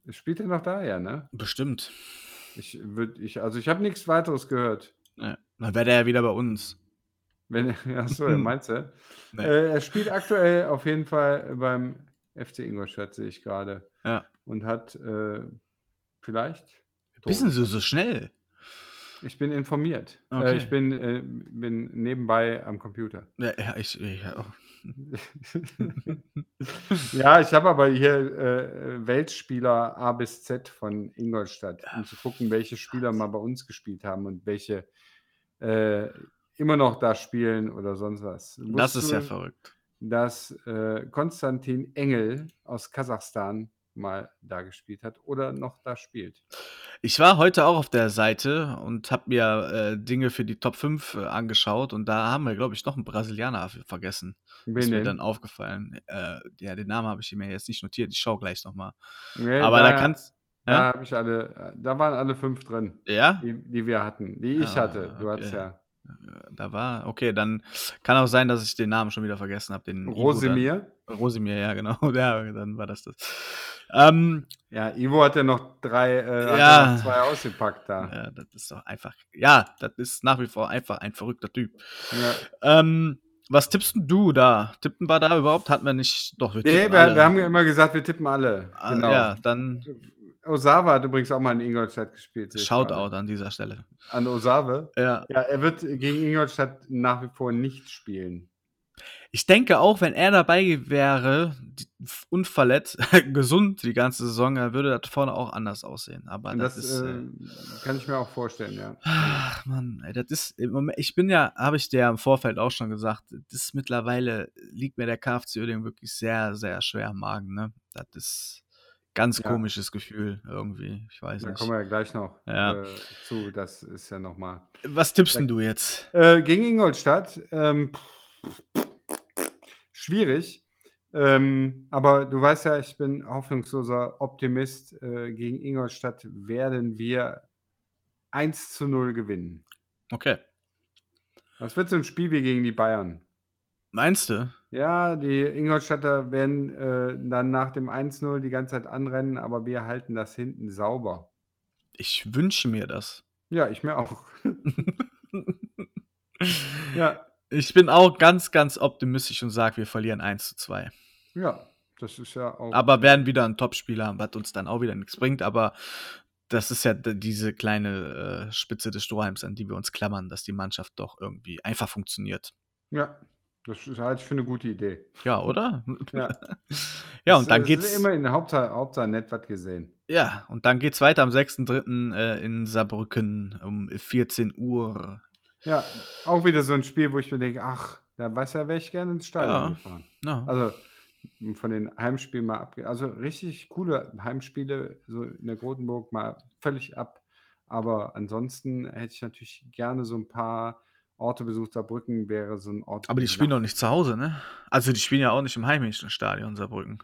spielt er noch da, ja, ne? Bestimmt. Ich würd, ich, also ich habe nichts weiteres gehört. Ja. Dann wäre der ja wieder bei uns. Wenn, <laughs> achso, ja, meinst du? Nee. Äh, er spielt aktuell auf jeden Fall beim FC Ingolstadt, sehe ich gerade. Ja. Und hat äh, vielleicht. Wissen Sie so schnell? Ich bin informiert. Okay. Äh, ich bin, äh, bin nebenbei am Computer. Ja, ja ich, ich ja, <laughs> ja, ich habe aber hier äh, Weltspieler A bis Z von Ingolstadt, um zu gucken, welche Spieler mal bei uns gespielt haben und welche äh, immer noch da spielen oder sonst was. das ist ja Wusstest verrückt. Dass äh, Konstantin Engel aus Kasachstan mal da gespielt hat oder noch da spielt. Ich war heute auch auf der Seite und habe mir äh, Dinge für die Top 5 äh, angeschaut und da haben wir, glaube ich, noch einen Brasilianer vergessen. Ist Wen mir denn? dann aufgefallen. Äh, ja, den Namen habe ich mir jetzt nicht notiert. Ich schaue gleich nochmal. Nee, Aber da kannst. Da Ja? habe ich alle, da waren alle fünf drin, ja? die, die wir hatten, die ich Ah, hatte. Du hattest okay. ja Da war. Okay, dann kann auch sein, dass ich den Namen schon wieder vergessen habe. Ivo dann-. Rosimir, ja, genau. <laughs> Ja, dann war das das. Ähm, Ja, Ivo hat ja noch drei, äh, Ja. noch zwei ausgepackt da. ja, das ist doch einfach. Ja, das ist nach wie vor einfach ein verrückter Typ. Ja. Ähm, was tippst du da? Tippen wir da überhaupt? Hatten wir nicht. Doch, wir Nee, tippen wir, alle. wir haben ja immer gesagt, wir tippen alle. Ah, Genau. Ja, dann Osawa hat übrigens auch mal in Ingolstadt gespielt. Shoutout an dieser Stelle. An Osawe. Ja. Ja, er wird gegen Ingolstadt nach wie vor nicht spielen. Ich denke auch, wenn er dabei wäre, unverletzt, <laughs> gesund die ganze Saison, dann würde das vorne auch anders aussehen. Aber das, das ist. äh, Äh, kann ich mir auch vorstellen, ja. Ach, Mann, ey, das ist im Moment, ich bin ja, habe ich dir ja im Vorfeld auch schon gesagt, das ist mittlerweile liegt mir der KFC Uerdingen wirklich sehr, sehr schwer am Magen, ne? Das ist ganz Ja. komisches Gefühl irgendwie, ich weiß Da nicht. kommen wir ja gleich noch Ja. äh, zu. Das ist ja nochmal. Was tippst denn du jetzt? Äh, gegen Ingolstadt. Ähm, schwierig. Ähm, aber du weißt ja, ich bin hoffnungsloser Optimist. Äh, gegen Ingolstadt werden wir 1 zu 0 gewinnen. Okay. Das wird so ein Spiel wie gegen die Bayern. Meinst du? Ja, die Ingolstädter werden äh, dann nach dem 1-0 die ganze Zeit anrennen, aber wir halten das hinten sauber. Ich wünsche mir das. Ja, ich mir auch. <laughs> ja, Ich bin auch ganz, ganz optimistisch und sage, wir verlieren 1 zu 2. ja, das ist ja auch. Aber werden wieder ein Topspieler haben, was uns dann auch wieder nichts bringt. Aber das ist ja diese kleine äh, Spitze des Strohhalms, an die wir uns klammern, dass die Mannschaft doch irgendwie einfach funktioniert. Ja, das ist halt für eine gute Idee. Ja, oder? Ja, <laughs> ja, und dann Es- es geht's. Immer in der Hauptsache, Hauptsache nett was gesehen. Ja, und dann geht's weiter am 6.3. Äh, in Saarbrücken um 14 Uhr. Ja, auch wieder so ein Spiel, wo ich mir denke, ach, da weiß ja, wäre ich gerne ins Stadion Ja. gefahren. Ja. Also von den Heimspielen mal abge... Also richtig coole Heimspiele, so in der Grotenburg mal völlig ab. Aber ansonsten hätte ich natürlich gerne so ein paar Orte besucht. Saarbrücken wäre so ein Ort. Aber die spielen doch nicht zu Hause, ne? Also die spielen ja auch nicht im heimischen Stadion Saarbrücken.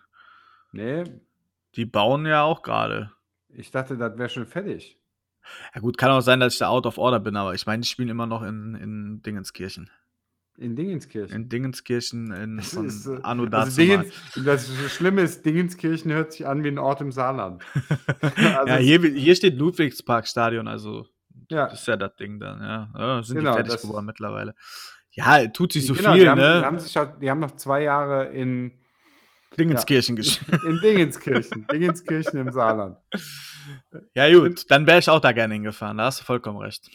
Nee, Die bauen ja auch gerade. ich dachte, das wäre schon fertig. Ja gut, kann auch sein, dass ich da out of order bin, aber ich meine, die spielen immer noch in, in Dingenskirchen. In Dingenskirchen. In Dingenskirchen in, Das von ist, äh, Anno also. Dingens, das Schlimme ist, Dingenskirchen hört sich an wie ein Ort im Saarland. <laughs> ja, also- hier, hier steht Ludwigsparkstadion, also Ja, das ist ja das Ding dann, ja. ja sind Genau, die fertig geworden mittlerweile. Ja, tut sich so genau, viel, die haben, ne? Die haben, sich, auch- die haben noch zwei Jahre in, Dingenskirchen gespielt. in Dingenskirchen. Dingenskirchen im Saarland. Ja, gut, dann wäre ich auch da gerne hingefahren, da hast du vollkommen recht.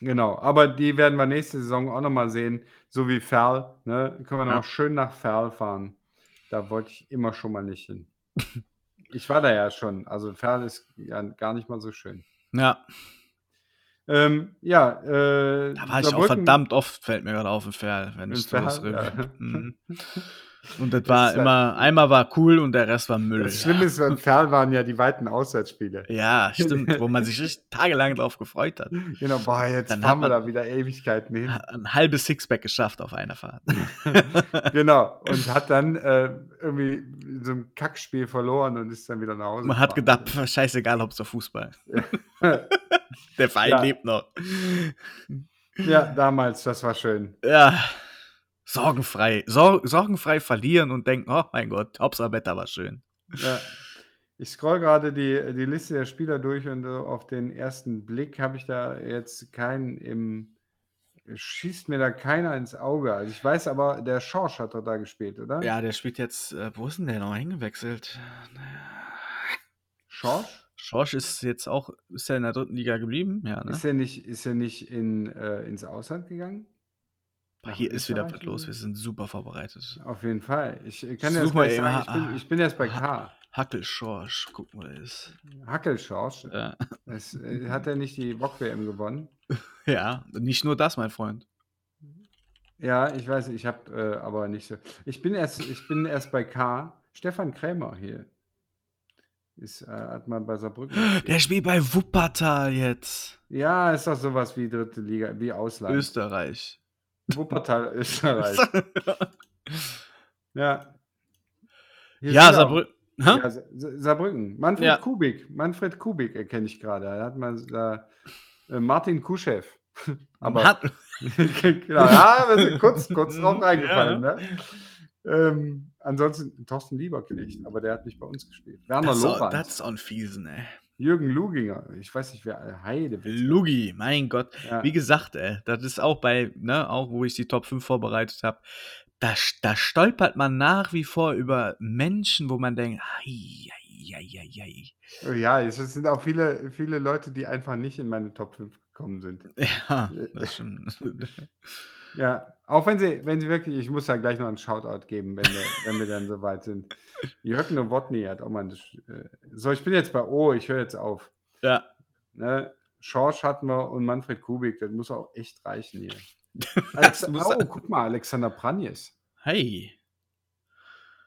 Genau, aber die werden wir nächste Saison auch nochmal sehen, so wie Ferl. Ne? Können wir Ja. noch schön nach Ferl fahren. Da wollte ich immer schon mal nicht hin. ich war da ja schon. Also Ferl ist ja gar nicht mal so schön. Ja, Ähm, ja, äh, da war ich auch verdammt oft, fällt mir gerade auf im Ferl, wenn ich Ferl, rede. ja. Mhm. <laughs> Und das Das war ja- immer, einmal war cool und der Rest war Müll. Das Schlimme ist, beim Ferl waren ja die weiten Auswärtsspiele. <laughs> Ja, stimmt, wo man sich richtig tagelang drauf gefreut hat. <laughs> Genau, boah, jetzt Dann hat wir da wieder Ewigkeiten hin. Ein halbes Sixpack geschafft auf einer Fahrt. genau. Und hat dann äh, irgendwie in so einem Kackspiel verloren und ist dann wieder nach Hause. Man hat gefahren. gedacht, pf, scheißegal, Hauptsache Fußball. Der Verein Ja. lebt noch. Ja, damals, das war schön. Ja, sorgenfrei. Sor sorgenfrei verlieren und denken, oh mein Gott, Hauptsache Wetter war schön. Ja. Ich scroll gerade die, die Liste der Spieler durch und so auf den ersten Blick habe ich da jetzt keinen im. Schießt mir da keiner ins Auge. Also ich weiß aber, der Schorsch hat doch da gespielt, oder? Ja, der spielt jetzt, äh, wo ist denn der noch hingewechselt? Schorsch? Schorsch ist jetzt auch, ist er in der dritten Liga geblieben? Ja, ne? Ist er nicht, ist er nicht in, äh, ins Ausland gegangen? Nach Hier ist wieder was los, wir sind super vorbereitet. Auf jeden Fall. Ich kann jetzt mal sagen, ich bin, ich bin jetzt bei K. Hackel Schorsch, gucken wir das. Hackelschorsch. Ja. Es, äh, hat er nicht die Bock-WM gewonnen? <laughs> ja, nicht nur das, mein Freund. Ja, ich weiß, ich habe äh, aber nicht so. Ich bin erst, ich bin erst bei K. Stefan Krämer hier. Ist, äh, hat mal bei Saarbrücken. <gasps> Der spielt bei Wuppertal jetzt. Ja, ist doch sowas wie dritte Liga, wie Ausland. Österreich. Wuppertal, <laughs> Österreich. <laughs> Ja. Hier ja, Saarbrücken. Ja, Sa- Sa- Saarbrücken. Manfred Ja. Kubik. Manfred Kubik erkenne ich gerade. Da hat man da äh, Martin Kuschew. <laughs> Aber genau, ja, wir sind kurz, kurz drauf Mhm, reingefallen. Ne? Ähm, ansonsten Thorsten Lieberknecht, aber der hat nicht bei uns gespielt. Werner Lorenz, das ist ein Fiesen, ey. Jürgen Luginger, ich weiß nicht, wer Heide. Lugi, mein Gott. Ja. Wie gesagt, ey, das ist auch bei, ne, auch wo ich die Top 5 vorbereitet habe, da, da stolpert man nach wie vor über Menschen, wo man denkt, ai, ai, ai, ai, ai. Oh Ja, es sind auch viele, viele Leute, die einfach nicht in meine Top 5 gekommen sind. Ja, <laughs> das stimmt. Ja, auch wenn sie, wenn sie wirklich, ich muss da gleich noch einen Shoutout geben, wenn wir, wenn wir dann soweit sind. Jürgen Nowotny hat auch mal eine, äh, so, ich bin jetzt bei O, ich höre jetzt auf. ja. Ne? Schorsch hatten wir und Manfred Kubik, das muss auch echt reichen hier. <laughs> Alex, oh, guck mal, Alexander Pranjes. Hey.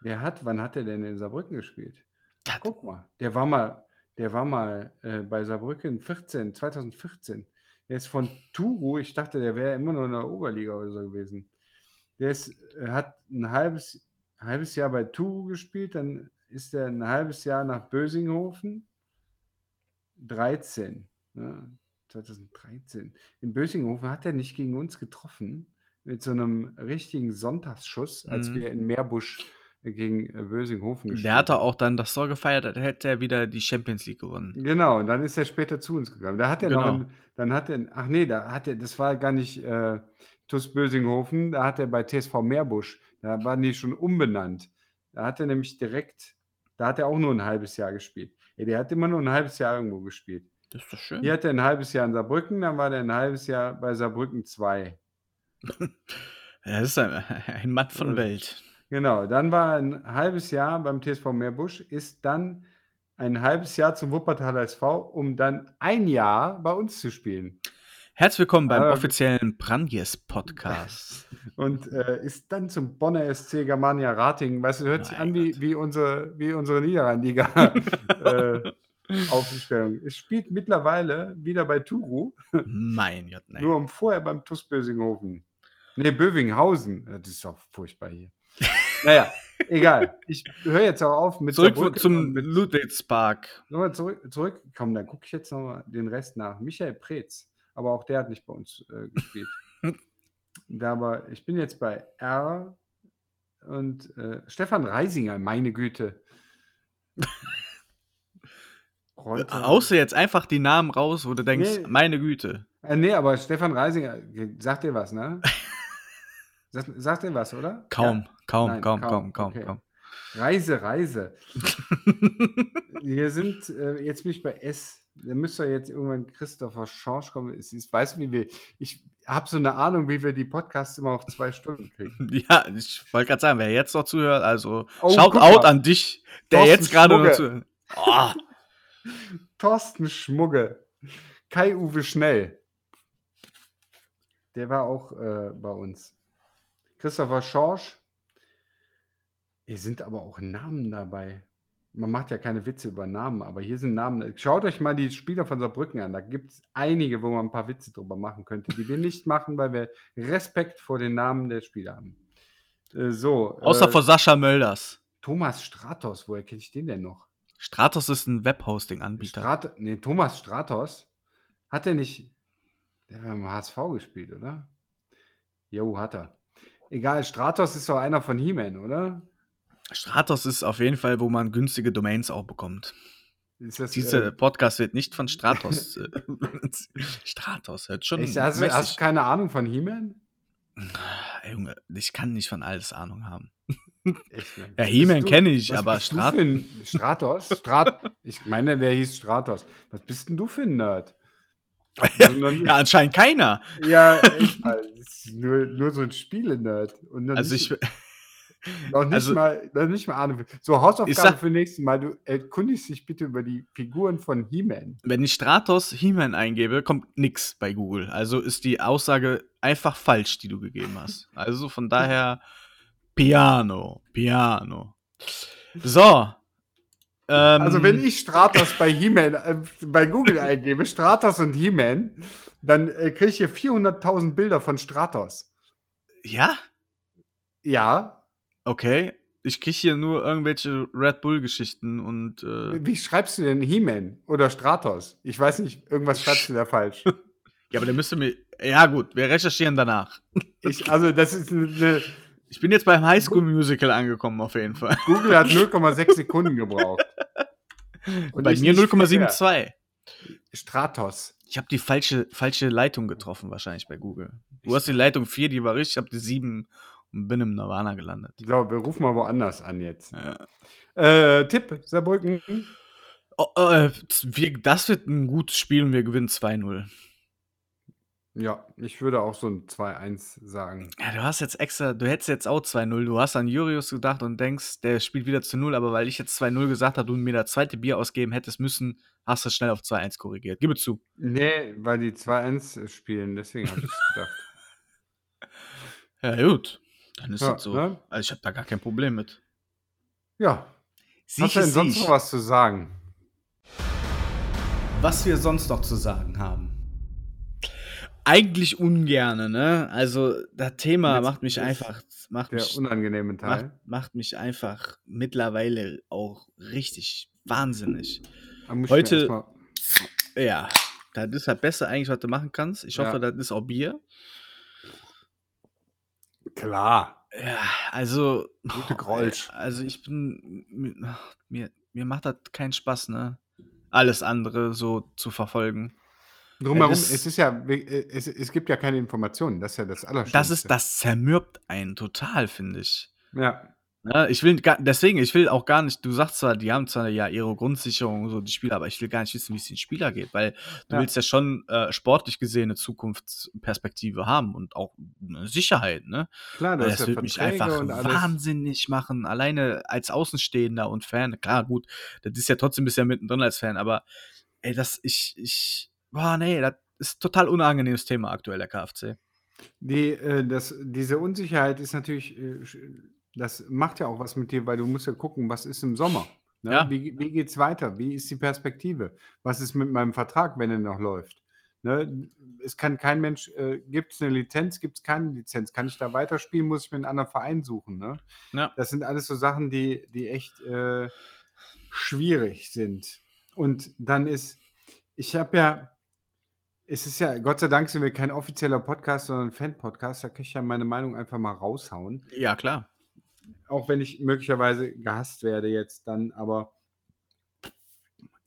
Der hat, wann hat er denn in Saarbrücken gespielt? Das- Guck mal, der war mal, der war mal äh, bei Saarbrücken 14, 2014. Der ist von Turu, ich dachte, der wäre immer noch in der Oberliga oder so gewesen. Der ist, äh, hat ein halbes, halbes Jahr bei Turu gespielt, dann ist er ein halbes Jahr nach Bösinghofen. 13, ne? 2013. In Bösinghofen hat er nicht gegen uns getroffen, mit so einem richtigen Sonntagsschuss, als Mhm. wir in Meerbusch gegen äh, Bösinghofen gespielt Der hatte auch dann das Tor gefeiert, dann hätte er wieder die Champions League gewonnen. Genau, und dann ist er später zu uns gegangen. Da hat er noch, Genau. ein, dann hat er, ach nee, da hat er, das war gar nicht äh, TuS Bösinghofen, da hat er bei TSV Meerbusch, da waren die schon umbenannt. Da hat er nämlich direkt, da hat er auch nur ein halbes Jahr gespielt. Ja, der hat immer nur ein halbes Jahr irgendwo gespielt. Das ist doch schön. Hier hat er ein halbes Jahr in Saarbrücken, dann war der ein halbes Jahr bei Saarbrücken 2. Er <laughs> ist ein, <laughs> ein Mann von Welt. Genau, dann war ein halbes Jahr beim TSV Meerbusch, ist dann ein halbes Jahr zum Wuppertaler SV, um dann ein Jahr bei uns zu spielen. Herzlich willkommen beim Aber- offiziellen Branjes Podcast. <laughs> und äh, ist dann zum Bonner SC Germania Rating. Weißt du, hört sich Mein an wie, wie, unsere, wie unsere Niederrhein-Liga <laughs> äh, Aufstellung. Es spielt mittlerweile wieder bei Turu, mein Gott, nein. nur um vorher beim TuS Bösinghofen. Ne, Bövinghausen. Das ist doch furchtbar hier. Naja, egal. Ich höre jetzt auch auf mit Zurück Saarbrücken zum Ludwigspark. Nochmal zurück, zurück. Komm, dann gucke ich jetzt noch mal den Rest nach. Michael Preetz, aber auch der hat nicht bei uns äh, gespielt. <laughs> aber ich bin jetzt bei R und äh, Stefan Reisinger, meine Güte. <laughs> Haust du jetzt einfach die Namen raus, wo du denkst, Nee. meine Güte. Äh, nee, aber Stefan Reisinger, sagt dir was, ne? <laughs> sagt, sagt dir was, oder? Kaum, Ja. Kaum, Nein, kaum, kaum, kaum, kaum, okay. kaum. Reise, Reise. <laughs> Wir sind, äh, jetzt bin ich bei S. Da müsste jetzt irgendwann Christopher Schorsch kommen. Ist, weißt du, wie wir, ich habe so eine Ahnung, wie wir die Podcasts immer auf zwei Stunden kriegen. <laughs> Ja, ich wollte gerade sagen, wer jetzt noch zuhört, also Oh, Shoutout guck mal. an dich, der Thorsten jetzt gerade noch zuhört. Oh, <laughs> Thorsten Schmugge. Kai-Uwe Schnell. Der war auch äh, bei uns. Christopher Schorsch. Hier sind aber auch Namen dabei. Man macht ja keine Witze über Namen, aber hier sind Namen. Schaut euch mal die Spieler von Saarbrücken an. Da gibt es einige, wo man ein paar Witze drüber machen könnte, die wir nicht machen, weil wir Respekt vor den Namen der Spieler haben. Äh, so. außer äh, vor Sascha Mölders. Thomas Stratos, woher kenne ich den denn noch? Stratos ist ein Webhosting-Anbieter. Strat nee, Thomas Stratos. Hat er nicht. Der hat im HSV gespielt, oder? Jo, hat er. Egal, Stratos ist doch einer von He-Man, oder? Stratos ist auf jeden Fall, wo man günstige Domains auch bekommt. Das, Dieser äh, Podcast wird nicht von <laughs> Stratos. äh, <laughs> Stratos hört schon. ich, hast, du- hast du keine Ahnung von He-Man? Junge, ich kann nicht von alles Ahnung haben. Echt, ne? Ja, He-Man kenne ich, was aber Strat- Stratos? Strat ich meine, der hieß Stratos. Was bist denn du für ein Nerd? <laughs> Ja, anscheinend keiner. ja, echt. Das ist nur, nur so ein Spiele-Nerd. Noch Also ich, noch nicht also- mal, noch nicht mal Ahnung. So, Hausaufgabe sag- für nächstes Mal. Du erkundigst dich bitte über die Figuren von He-Man. wenn ich Stratos He-Man eingebe, kommt nix bei Google. Also ist die Aussage einfach falsch, die du gegeben hast. <laughs> Also von daher Piano, Piano. So. Ähm, Also, wenn ich Stratos bei He-Man, äh, bei Google eingebe, Stratos und He-Man, dann äh, kriege ich hier 400.000 Bilder von Stratos. Ja? Ja. Okay. Ich kriege hier nur irgendwelche Red Bull-Geschichten und äh, Wie schreibst du denn He-Man oder Stratos? Ich weiß nicht, irgendwas schreibst du da falsch. <laughs> ja, aber der müsste mir. Ja, gut, wir recherchieren danach. <laughs> Ich, also, das ist eine. Ich bin jetzt beim High School Musical angekommen, auf jeden Fall. Google hat 0,6 Sekunden gebraucht. <laughs> Und Bei mir nicht viel mehr. 0,72. Stratos. Ich habe die falsche, falsche Leitung getroffen, wahrscheinlich bei Google. Du hast die Leitung 4, die war richtig, ich habe die 7 und bin im Nirvana gelandet. Ich glaube, wir rufen mal woanders an jetzt. Ja. Äh, Tipp, Saarbrücken. Oh, äh, wir, das wird ein gutes Spiel und wir gewinnen 2-0. Ja, ich würde auch so ein 2-1 sagen. Ja, du hast jetzt extra, du hättest jetzt auch 2-0. Du hast an Jurius gedacht und denkst, der spielt wieder zu 0, aber weil ich jetzt 2-0 gesagt habe, du mir das zweite Bier ausgeben hättest müssen, hast du schnell auf 2-1 korrigiert. Gib es zu. Nee, weil die 2-1 spielen, deswegen habe ich es gedacht. <laughs> Ja, gut. Dann ist Ja, das so. ne? Also ich habe da gar kein Problem mit. Ja, Siech hast du denn sonst noch was zu sagen? Was wir sonst noch zu sagen haben. Eigentlich ungerne, ne? Also, das Thema Jetzt macht mich einfach, macht Der mich, unangenehme macht, Teil. macht mich einfach mittlerweile auch richtig wahnsinnig. Heute- Ja, das ist halt besser eigentlich, was du machen kannst. Ich hoffe, Ja. das ist auch Bier. Klar. Ja, also. Gute <laughs> Grolsch. Also ich bin. Mir, mir macht das keinen Spaß, ne? Alles andere so zu verfolgen. Drumherum, das- es ist ja, es, es gibt ja keine Informationen, das ist ja das Allerschlimmste. Das ist, das zermürbt einen total, finde ich. Ja, Ja, ich will gar, deswegen, ich will auch gar nicht, du sagst zwar, die haben zwar ja ihre Grundsicherung, so die Spieler, aber ich will gar nicht wissen, wie es den Spieler geht, weil du Ja. willst ja schon äh, sportlich gesehen eine Zukunftsperspektive haben und auch eine Sicherheit, ne? klar, das das ja würde mich einfach wahnsinnig machen, alleine als Außenstehender und Fan. Klar, gut, das ist ja trotzdem bisher mittendrin als Fan, aber ey, das, ich, ich, boah, nee, das ist total unangenehmes Thema aktuell, der KFC. Die, äh, das, diese Unsicherheit ist natürlich, äh, das macht ja auch was mit dir, weil du musst ja gucken, was ist im Sommer. Ne? Ja. Wie, wie geht es weiter? Wie ist die Perspektive? Was ist mit meinem Vertrag, wenn er noch läuft? Ne? Es kann kein Mensch, äh, gibt es eine Lizenz, gibt es keine Lizenz? Kann ich da weiterspielen? Muss ich mir einen anderen Verein suchen? Ne? Ja. Das sind alles so Sachen, die, die echt äh, schwierig sind. Und dann ist, ich habe ja, es ist ja, Gott sei Dank sind wir kein offizieller Podcast, sondern ein Fan-Podcast. Da kann ich ja meine Meinung einfach mal raushauen. Ja, klar. Auch wenn ich möglicherweise gehasst werde jetzt dann, aber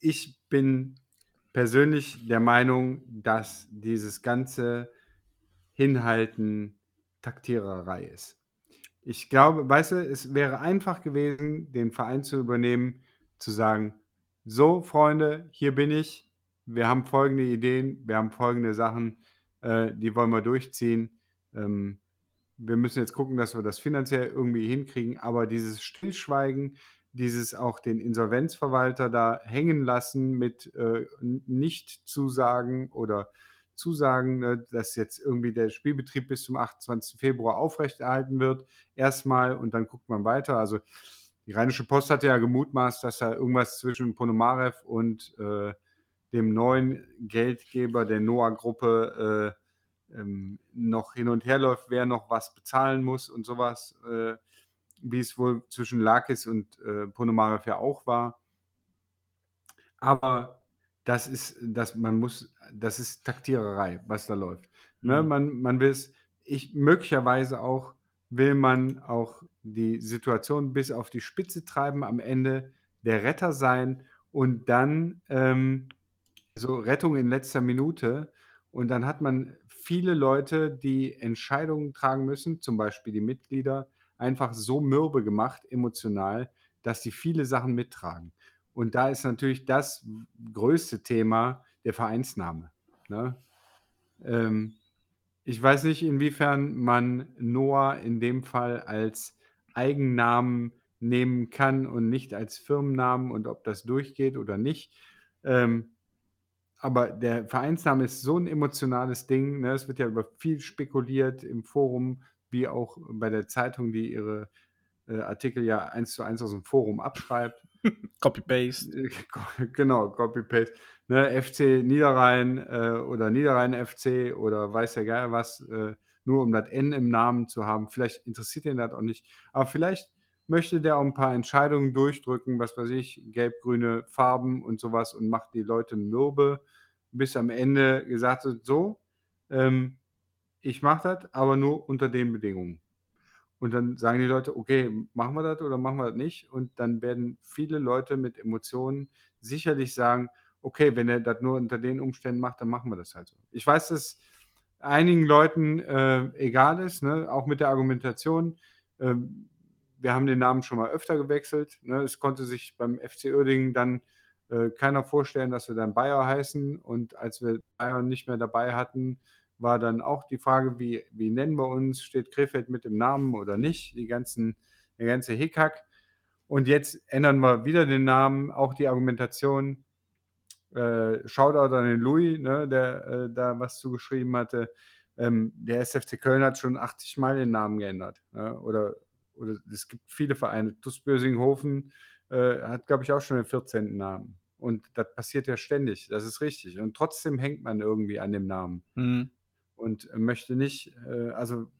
ich bin persönlich der Meinung, dass dieses ganze Hinhalten Taktiererei ist. Ich glaube, weißt du, es wäre einfach gewesen, den Verein zu übernehmen, zu sagen, so Freunde, hier bin ich, wir haben folgende Ideen, wir haben folgende Sachen, äh, die wollen wir durchziehen. Ähm, wir müssen jetzt gucken, dass wir das finanziell irgendwie hinkriegen, aber dieses Stillschweigen, dieses auch den Insolvenzverwalter da hängen lassen mit äh, Nicht-Zusagen oder Zusagen, ne, dass jetzt irgendwie der Spielbetrieb bis zum 28. Februar aufrechterhalten wird, erstmal und dann guckt man weiter. Also die Rheinische Post hatte ja gemutmaßt, dass da irgendwas zwischen Ponomarev und äh, dem neuen Geldgeber der Noah-Gruppe äh, ähm, noch hin und her läuft, wer noch was bezahlen muss und sowas. Äh, wie es wohl zwischen Lakis und äh, Ponomarev ja auch war. Aber das ist, das, man muss, das ist Taktiererei, was da läuft. Ne? Mhm. Man, man will es, ich möglicherweise auch, will man auch die Situation bis auf die Spitze treiben, am Ende der Retter sein und dann ähm, so Rettung in letzter Minute. Und dann hat man viele Leute, die Entscheidungen tragen müssen, zum Beispiel die Mitglieder, einfach so mürbe gemacht, emotional, dass sie viele Sachen mittragen. Und da ist natürlich das größte Thema der Vereinsname. Ne? Ähm, ich weiß nicht, inwiefern man Noah in dem Fall als Eigennamen nehmen kann und nicht als Firmennamen und ob das durchgeht oder nicht. Ähm, aber der Vereinsname ist so ein emotionales Ding. Ne? Es wird ja über viel spekuliert im Forum, wie auch bei der Zeitung, die ihre äh, Artikel ja eins zu eins aus dem Forum abschreibt. <laughs> Copy-Paste. genau, Copy-Paste. Ne, FC Niederrhein äh, oder Niederrhein FC oder weiß ja geil was, äh, nur um das N im Namen zu haben. Vielleicht interessiert ihn das auch nicht. Aber vielleicht möchte der auch ein paar Entscheidungen durchdrücken, was weiß ich, gelb-grüne Farben und sowas und macht die Leute mürbe, bis am Ende gesagt wird, so, ähm, ich mache das, aber nur unter den Bedingungen. Und dann sagen die Leute, okay, machen wir das oder machen wir das nicht? Und dann werden viele Leute mit Emotionen sicherlich sagen, okay, wenn er das nur unter den Umständen macht, dann machen wir das halt so. Ich weiß, dass einigen Leuten äh, egal ist, ne? auch mit der Argumentation. Ähm, wir haben den Namen schon mal öfter gewechselt. Ne? Es konnte sich beim FC Uerdingen dann äh, keiner vorstellen, dass wir dann Bayer heißen. Und als wir Bayern nicht mehr dabei hatten, war dann auch die Frage, wie, wie nennen wir uns? Steht Krefeld mit dem Namen oder nicht? Die ganzen, der ganze Hickhack. Und jetzt ändern wir wieder den Namen, auch die Argumentation. Äh, Shoutout an den Louis, ne, der äh, da was zugeschrieben hatte. Ähm, der SFC Köln hat schon 80 Mal den Namen geändert. Ne? Oder, oder es gibt viele Vereine. TuS Bösinghofen äh, hat, glaube ich, auch schon den 14. Namen. Und das passiert ja ständig, das ist richtig. Und trotzdem hängt man irgendwie an dem Namen. Mhm. Und möchte nicht, äh, also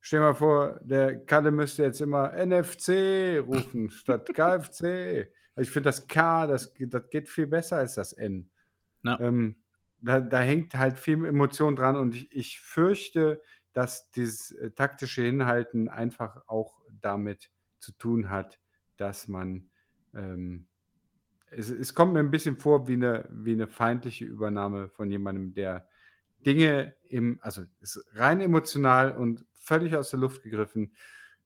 stell mal vor, der Kalle müsste jetzt immer NFC rufen <laughs> statt KFC. Ich finde das K, das, das geht viel besser als das N. Ja. Ähm, da, da hängt halt viel Emotion dran und ich, ich fürchte, dass dieses äh, taktische Hinhalten einfach auch damit zu tun hat, dass man ähm, es, es kommt mir ein bisschen vor wie eine, wie eine feindliche Übernahme von jemandem, der Dinge im, also rein emotional und völlig aus der Luft gegriffen,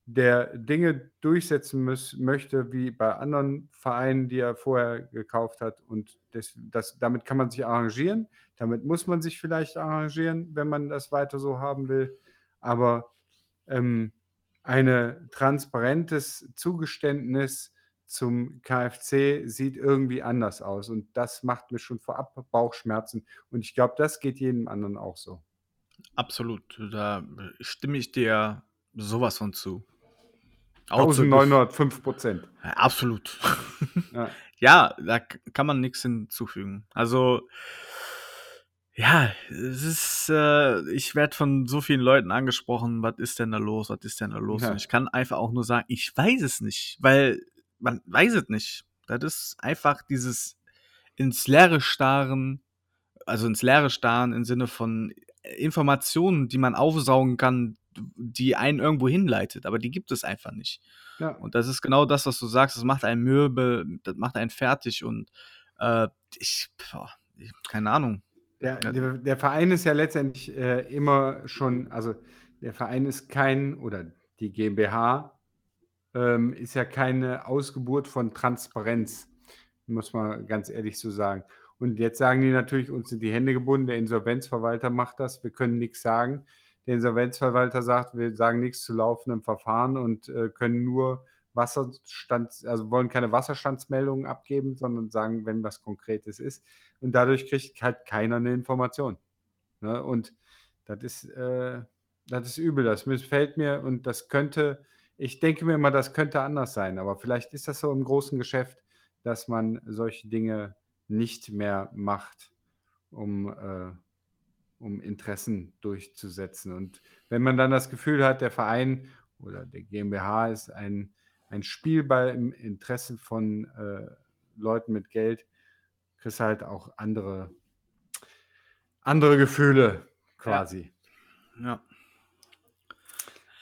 der Dinge durchsetzen muss, möchte, wie bei anderen Vereinen, die er vorher gekauft hat. Und das, das, damit kann man sich arrangieren. Damit muss man sich vielleicht arrangieren, wenn man das weiter so haben will. Aber ähm, ein transparentes Zugeständnis zum KFC sieht irgendwie anders aus. Und das macht mir schon vorab Bauchschmerzen. Und ich glaube, das geht jedem anderen auch so. Absolut. Da stimme ich dir sowas von zu. Auch zu- 1905 Prozent. Ja, absolut. Ja. <laughs> ja, da kann man nichts hinzufügen. Also, ja, es ist, äh, ich werde von so vielen Leuten angesprochen, was ist denn da los, was ist denn da los? Ja. Und ich kann einfach auch nur sagen, ich weiß es nicht, weil man weiß es nicht. Das ist einfach dieses ins Leere starren, also ins Leere starren im Sinne von Informationen, die man aufsaugen kann, die einen irgendwo hinleitet, aber die gibt es einfach nicht. Ja. Und das ist genau das, was du sagst, das macht einen mürbe, das macht einen fertig und äh, ich, boah, ich keine Ahnung. Der, der, der Verein ist ja letztendlich äh, immer schon, also der Verein ist kein, oder die GmbH ähm, ist ja keine Ausgeburt von Transparenz, muss man ganz ehrlich so sagen. Und jetzt sagen die natürlich, uns sind die Hände gebunden, der Insolvenzverwalter macht das, wir können nichts sagen. Der Insolvenzverwalter sagt, wir sagen nichts zu laufendem Verfahren und äh, können nur Wasserstand, also wollen keine Wasserstandsmeldungen abgeben, sondern sagen, wenn was Konkretes ist. Und dadurch kriegt halt keiner eine Information. Ne? Und das ist, äh, das ist übel, das missfällt mir und das könnte, ich denke mir immer, das könnte anders sein, aber vielleicht ist das so im großen Geschäft, dass man solche Dinge nicht mehr macht, um, äh, um Interessen durchzusetzen. Und wenn man dann das Gefühl hat, der Verein oder der GmbH ist ein, ein Spielball im Interesse von äh, Leuten mit Geld, kriegst halt auch andere, andere Gefühle quasi. Ja.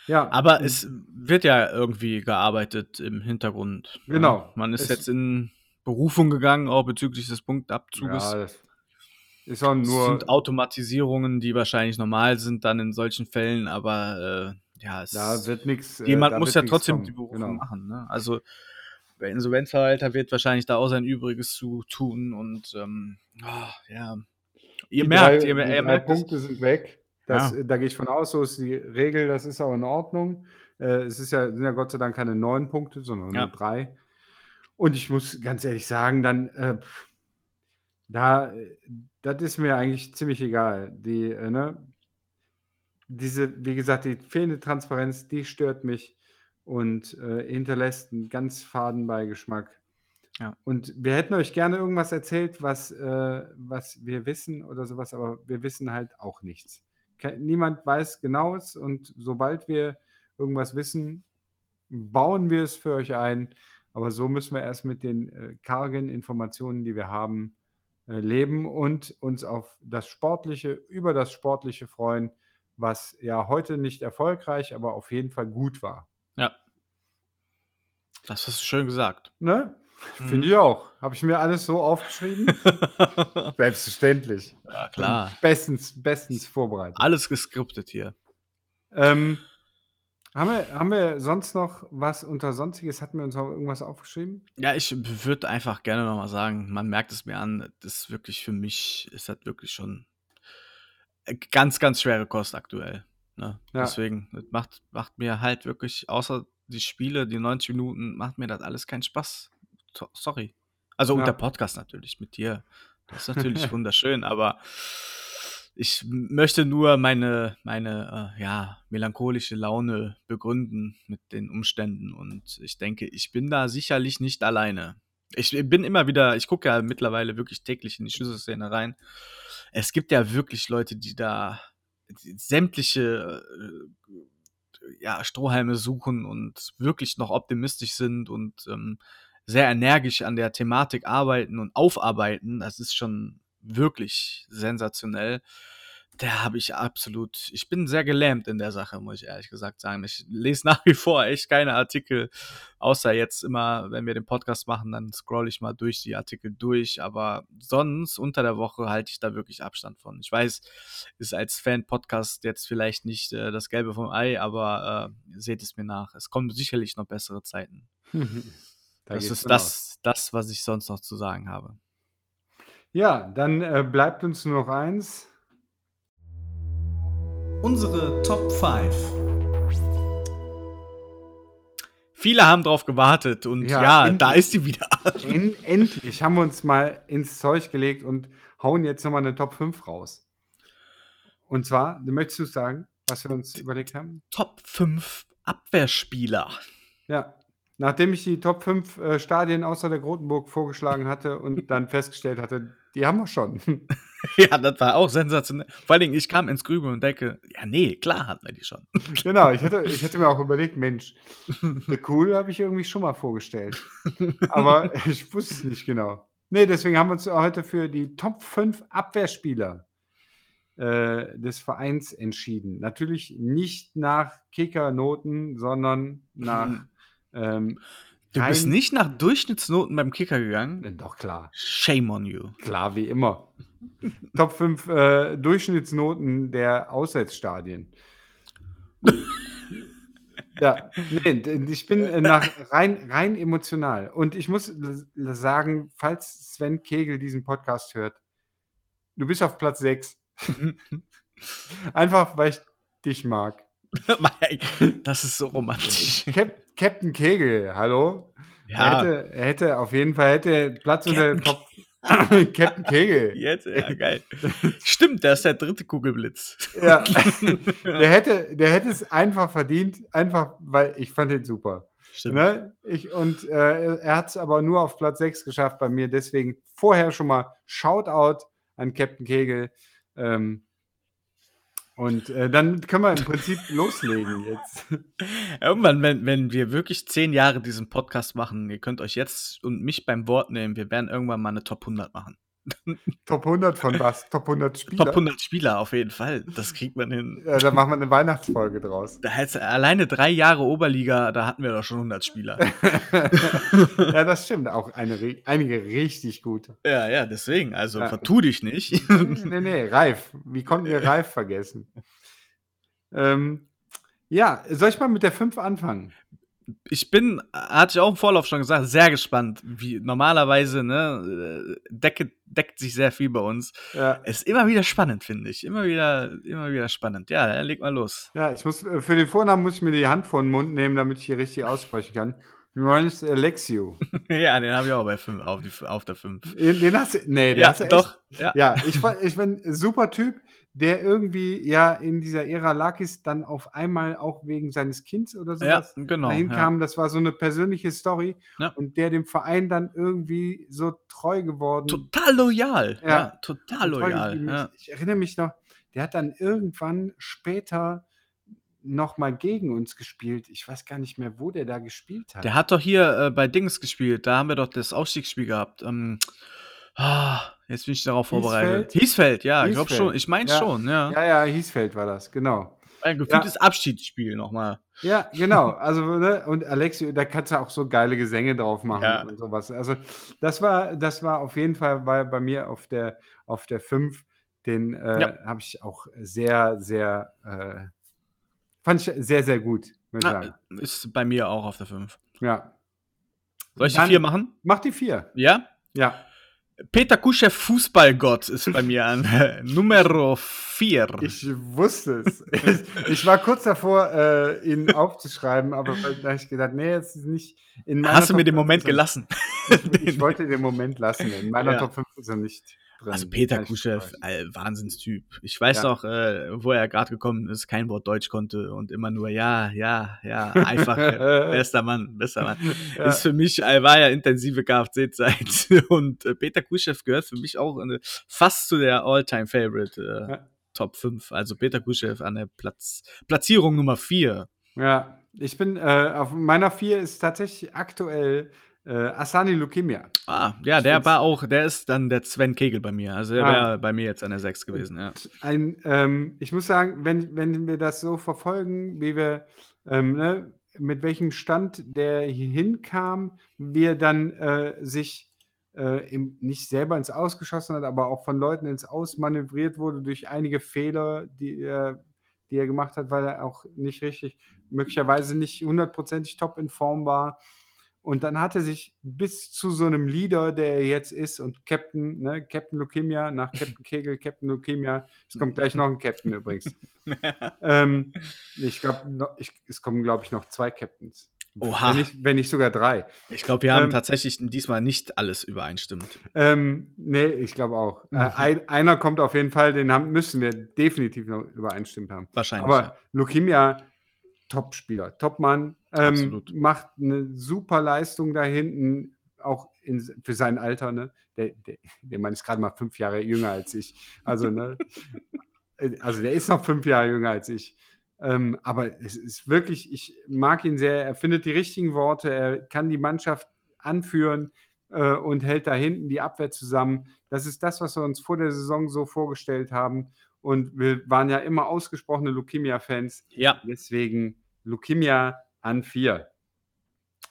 Ja, Aber es wird ja irgendwie gearbeitet im Hintergrund. ne? Genau. Man ist Es- jetzt in Berufung gegangen, auch bezüglich des Punktabzuges. ja, das ist auch Es nur. sind Automatisierungen, die wahrscheinlich normal sind dann in solchen Fällen, aber äh, ja, es Da wird nichts. jemand muss ja trotzdem die Berufung machen. Ne? Also der Insolvenzverwalter wird wahrscheinlich da auch sein Übriges zu tun und ähm, ah, ja. Ihr Die merkt, drei, ihr, die ihr merkt. Punkte sind weg. Das, Ja. Da gehe ich von aus, so ist die Regel, das ist auch in Ordnung. Äh, es ist ja, sind ja Gott sei Dank keine neun Punkte, sondern Ja. nur drei. Und ich muss ganz ehrlich sagen, dann, äh, da, äh, das ist mir eigentlich ziemlich egal. Die, äh, ne, diese, wie gesagt, die fehlende Transparenz, die stört mich und äh, hinterlässt einen ganz faden Beigeschmack. Ja. Und wir hätten euch gerne irgendwas erzählt, was, äh, was wir wissen oder sowas, aber wir wissen halt auch nichts. Ke niemand weiß genaues und sobald wir irgendwas wissen, bauen wir es für euch ein. Aber so müssen wir erst mit den äh, kargen Informationen, die wir haben, leben und uns auf das Sportliche, über das Sportliche freuen, was ja heute nicht erfolgreich, aber auf jeden Fall gut war. Ja. Das hast du schön gesagt. Ne? Mhm. Finde ich auch. Habe ich mir alles so aufgeschrieben? <laughs> Selbstverständlich. ja, klar. Bestens, bestens vorbereitet. Alles geskriptet hier. Ähm, haben, wir, haben wir sonst noch was unter Sonstiges? Hatten wir uns noch irgendwas aufgeschrieben? Ja, ich würde einfach gerne nochmal sagen, man merkt es mir an, das ist wirklich für mich, ist das wirklich schon ganz, ganz schwere Kost aktuell. Ne? Ja. Deswegen, das macht, macht mir halt wirklich, außer die Spiele, die 90 Minuten, macht mir das alles keinen Spaß. So- Sorry. Also und Ja. der Podcast natürlich mit dir. Das ist natürlich <laughs> wunderschön, aber ich möchte nur meine, meine äh, ja, melancholische Laune begründen mit den Umständen und ich denke, ich bin da sicherlich nicht alleine. Ich bin immer wieder, ich gucke ja mittlerweile wirklich täglich in die Schlüsselszene rein. Es gibt ja wirklich Leute, die da sämtliche äh, ja, Strohhalme suchen und wirklich noch optimistisch sind und ähm, sehr energisch an der Thematik arbeiten und aufarbeiten. Das ist schon wirklich sensationell. Da habe ich absolut, ich bin sehr gelähmt in der Sache, muss ich ehrlich gesagt sagen. Ich lese <laughs> nach wie vor echt keine Artikel, außer jetzt immer, wenn wir den Podcast machen, dann scroll ich mal durch die Artikel durch, aber sonst unter der Woche halte ich da wirklich Abstand von. Ich weiß, ist als Fan-Podcast jetzt vielleicht nicht äh, das Gelbe vom Ei, aber äh, seht es mir nach. Es kommen sicherlich noch bessere Zeiten. <laughs> Da das ist aus. das, das, was ich sonst noch zu sagen habe. Ja, dann äh, bleibt uns nur noch eins. Unsere Top 5. Viele haben drauf gewartet und Ja, ja, endlich. da ist sie wieder. En endlich haben wir uns mal ins Zeug gelegt und hauen jetzt nochmal eine Top 5 raus. Und zwar, möchtest du sagen, was wir uns überlegt haben? Top 5 Abwehrspieler. Ja, nachdem ich die Top 5 äh, Stadien außer der Grotenburg vorgeschlagen hatte und dann festgestellt hatte, die haben wir schon. <laughs> Ja, das war auch sensationell. Vor allen Dingen, ich kam ins Grübeln und denke, ja, nee, klar hatten wir die schon. <laughs> genau, ich hätte, ich hätte mir auch überlegt, Mensch, The Cool habe ich irgendwie schon mal vorgestellt. Aber <laughs> ich wusste es nicht genau. Nee, deswegen haben wir uns heute für die Top 5 Abwehrspieler äh, des Vereins entschieden. Natürlich nicht nach Kickernoten, sondern nach. Ähm, Du bist rein- nicht nach Durchschnittsnoten beim Kicker gegangen? Äh, Doch, klar. Shame on you. Klar, wie immer. <laughs> Top 5 äh, Durchschnittsnoten der Auswärtsstadien. ja, nee, ich bin äh, nach rein, rein emotional. Und ich muss sagen, falls Sven Kegel diesen Podcast hört, du bist auf Platz 6. <laughs> Einfach, weil ich dich mag. <laughs> das ist so romantisch. Cap Captain Kegel, hallo? Er Ja, hätte, er hätte auf jeden Fall hätte Platz unter den Top. <laughs> Captain Kegel. jetzt, ja, geil. Stimmt, der ist der dritte Kugelblitz. Ja. <laughs> der, hätte, der hätte es einfach verdient, einfach weil ich fand ihn super. Stimmt. Ne? Ich, und äh, er hat es aber nur auf Platz 6 geschafft bei mir. Deswegen vorher schon mal Shoutout an Captain Kegel. Ähm, und äh, dann können wir im Prinzip loslegen jetzt. <laughs> Irgendwann, wenn, wenn wir wirklich zehn Jahre diesen Podcast machen, ihr könnt euch jetzt und mich beim Wort nehmen, wir werden irgendwann mal eine Top 100 machen. <laughs> Top 100 von was? Top 100 Spieler? Top 100 Spieler auf jeden Fall. Das kriegt man hin. Ja, da machen wir eine Weihnachtsfolge draus. Da hat's alleine drei Jahre Oberliga, da hatten wir doch schon 100 Spieler. <laughs> ja, das stimmt. Auch eine, einige richtig gute. ja, ja, deswegen. Also Ja. vertu dich nicht. nee, nee, Reif. Wie konnten wir Reif vergessen? Ähm, ja, soll ich mal mit der 5 anfangen? Ich bin, hatte ich auch im Vorlauf schon gesagt, sehr gespannt. Wie normalerweise, ne, äh, deckt, deckt sich sehr viel bei uns. Ja, Ist immer wieder spannend, finde ich. Immer wieder, immer wieder spannend. Ja, leg mal los. ja ich muss, äh, für den Vornamen muss ich mir die Hand vor den Mund nehmen, damit ich hier richtig aussprechen kann. Johannes Alexio. <laughs> ja, den habe ich auch bei fünf, auf, die, auf der 5. Den, den hast du, nee, den Ja, hast du echt- doch. Ja. Ja, ich, ich bin ein super Typ, der irgendwie ja in dieser Ära Lakis dann auf einmal auch wegen seines Kindes oder Ja, sowas genau. dahin ja. kam. Das war so eine persönliche Story Ja. und der dem Verein dann irgendwie so treu geworden. Total loyal. Ja, Ja. total loyal. Ja. Ich erinnere mich noch, der hat dann irgendwann später noch mal gegen uns gespielt. Ich weiß gar nicht mehr, wo der da gespielt hat. Der hat doch hier äh, bei Dings gespielt. Da haben wir doch das Aufstiegsspiel gehabt. Ähm, ah, jetzt bin ich darauf vorbereitet. Hiesfeld? Hiesfeld, ja, ich glaube Hiesfeld. schon. Ich meine Ja. schon, ja. ja, ja, Hiesfeld war das, genau. Ein gefühltes Abschiedsspiel nochmal. Ja, genau. Also, ne, und Alexio, da kannst du auch so geile Gesänge drauf machen Ja. und sowas. Also, das war, das war auf jeden Fall war bei mir auf der, auf der 5. Den äh, Ja. habe ich auch sehr, sehr, äh, fand ich sehr, sehr gut, muss ich sagen. Ah, ist bei mir auch auf der 5. Ja. Soll ich die Dann- 4 machen? Mach die 4. Ja? Ja. Peter Kuschew, Fußballgott, ist bei mir an <laughs> Numero 4. Ich wusste es. ich, ich war kurz davor, äh, ihn aufzuschreiben, aber da habe ich gedacht, nee, jetzt ist nicht in meiner Hast du mir den 5 Moment gelassen? Ich, ich <laughs> wollte den Moment lassen. In meiner Ja. Top 5 ist er nicht drin. Also Peter Kuschew, äh, Wahnsinnstyp. Ich weiß Ja. noch, äh, wo er gerade gekommen ist, kein Wort Deutsch konnte und immer nur ja, ja, ja, einfach äh, <laughs> bester Mann, bester Mann. Ja. Ist für mich, äh, war ja intensive Kfz-Zeit <laughs> und äh, Peter Kuschew gehört für mich auch äh, fast zu der All-Time-Favorite äh, Ja. Top 5. Also Peter Kuschew an der Platz, Platzierung Nummer 4. Ja, ich bin, äh, auf meiner 4 ist tatsächlich aktuell äh, Asani Leukemia. Ah, ja, der war auch, der ist dann der Sven Kegel bei mir. Also der Ah. wäre bei mir jetzt an der 6 gewesen, ja. Ein, ähm, ich muss sagen, wenn, wenn wir das so verfolgen, wie wir, ähm, ne, mit welchem Stand der hier hinkam, wie er dann äh, sich äh, im, nicht selber ins Ausgeschossen hat, aber auch von Leuten ins Aus manövriert wurde durch einige Fehler, die er, die er gemacht hat, weil er auch nicht richtig, möglicherweise nicht hundertprozentig top in Form war. Und dann hat er sich bis zu so einem Leader, der er jetzt ist und Captain, ne, Captain Leukemia, nach Captain <laughs> Kegel, Captain Leukemia, es kommt gleich noch ein Captain übrigens. <laughs> ähm, ich glaube, es kommen, glaube ich, noch zwei Captains. Oha. Wenn nicht, wenn nicht sogar drei. Ich glaube, wir haben Ähm, tatsächlich diesmal nicht alles übereinstimmt. Ähm, nee, ich glaube auch. Mhm. Äh, ein, einer kommt auf jeden Fall, den haben, müssen wir definitiv noch übereinstimmt haben. Wahrscheinlich. Aber Leukemia, Top-Spieler, Top-Mann, ähm, macht eine super Leistung da hinten, auch in, für sein Alter. Ne? Der, der, der Mann ist gerade mal fünf Jahre jünger als ich. Also, ne? Äh, also der ist noch fünf Jahre jünger als ich. Ähm, aber es ist wirklich, ich mag ihn sehr. Er findet die richtigen Worte, er kann die Mannschaft anführen äh, und hält da hinten die Abwehr zusammen. Das ist das, was wir uns vor der Saison so vorgestellt haben. Und wir waren ja immer ausgesprochene Leukemia-Fans. Ja, Deswegen Leukemia an vier.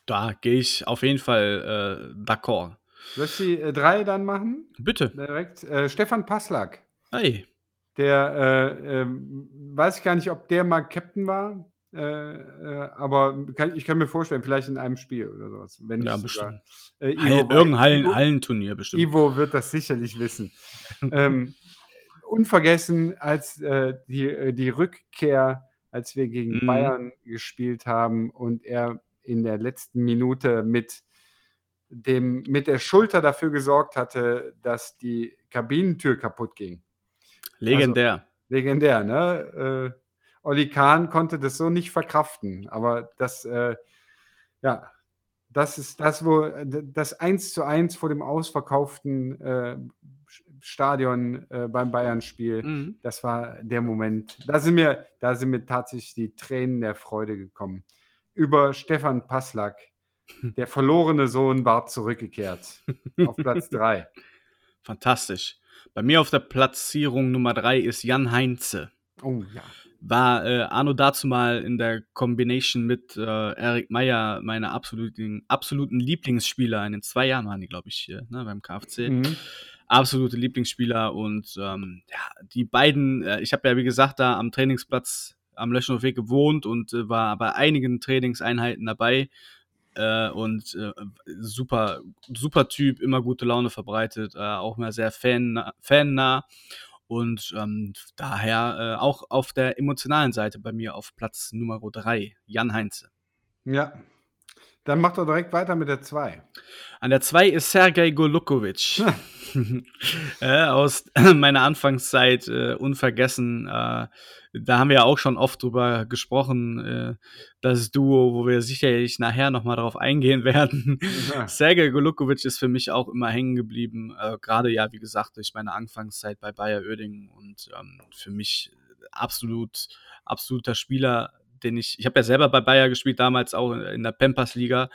da gehe ich auf jeden Fall äh, d'accord. Soll ich die äh, drei dann machen? Bitte. Direkt. Äh, Stefan Passlack. Hey. Der, äh, ähm, weiß ich gar nicht, ob der mal Captain war. Äh, äh, aber kann, ich kann mir vorstellen, vielleicht in einem Spiel oder sowas. Wenn Ja, nicht sogar. bestimmt. Äh, Hall, Ivo- irgendein Hallen, Ivo- Hallenturnier bestimmt. Ivo wird das sicherlich wissen. <laughs> ähm, unvergessen, als die, die Rückkehr, als wir gegen Mhm. Bayern gespielt haben und er in der letzten Minute mit, dem, mit der Schulter dafür gesorgt hatte, dass die Kabinentür kaputt ging. Legendär. Also, legendär, ne? Äh, Olli Kahn konnte das so nicht verkraften, aber das, äh, ja, das ist das, wo das 1 zu 1 vor dem ausverkauften äh, Stadion äh, beim Bayern-Spiel, Mhm. das war der Moment. Da sind, mir, da sind mir tatsächlich die Tränen der Freude gekommen. Über Stefan Passlack. <laughs> Der verlorene Sohn war zurückgekehrt. <laughs> auf Platz 3. Fantastisch. Bei mir auf der Platzierung Nummer 3 ist Jan Heinze. Oh ja. War äh, Arno dazu mal in der Combination mit äh, Erik Meyer meine absoluten, absoluten Lieblingsspieler. In den zwei Jahren waren die, glaube ich, hier ne, beim KfC. Mhm. Absolute Lieblingsspieler und ähm, ja, die beiden, äh, ich habe ja wie gesagt da am Trainingsplatz am Löschenhofweg gewohnt und äh, war bei einigen Trainingseinheiten dabei äh, und äh, super, super Typ, immer gute Laune verbreitet, äh, auch mal sehr fan, fannah und ähm, daher äh, auch auf der emotionalen Seite bei mir auf Platz Nummer 3, Jan Heinze. Ja. Dann macht er direkt weiter mit der 2. An der 2 ist Sergei Golukovic. <laughs> <laughs> äh, aus <clears throat> meiner Anfangszeit äh, unvergessen. Äh, da haben wir ja auch schon oft drüber gesprochen, äh, das Duo, wo wir sicherlich nachher nochmal drauf eingehen <laughs> werden. Ja. Sergei Golukovic ist für mich auch immer hängen geblieben. Äh, Gerade ja, wie gesagt, durch meine Anfangszeit bei Bayer Oerding und ähm, für mich absolut, absoluter Spieler, den ich, ich habe ja selber bei Bayer gespielt, damals auch in der Pampers-Liga,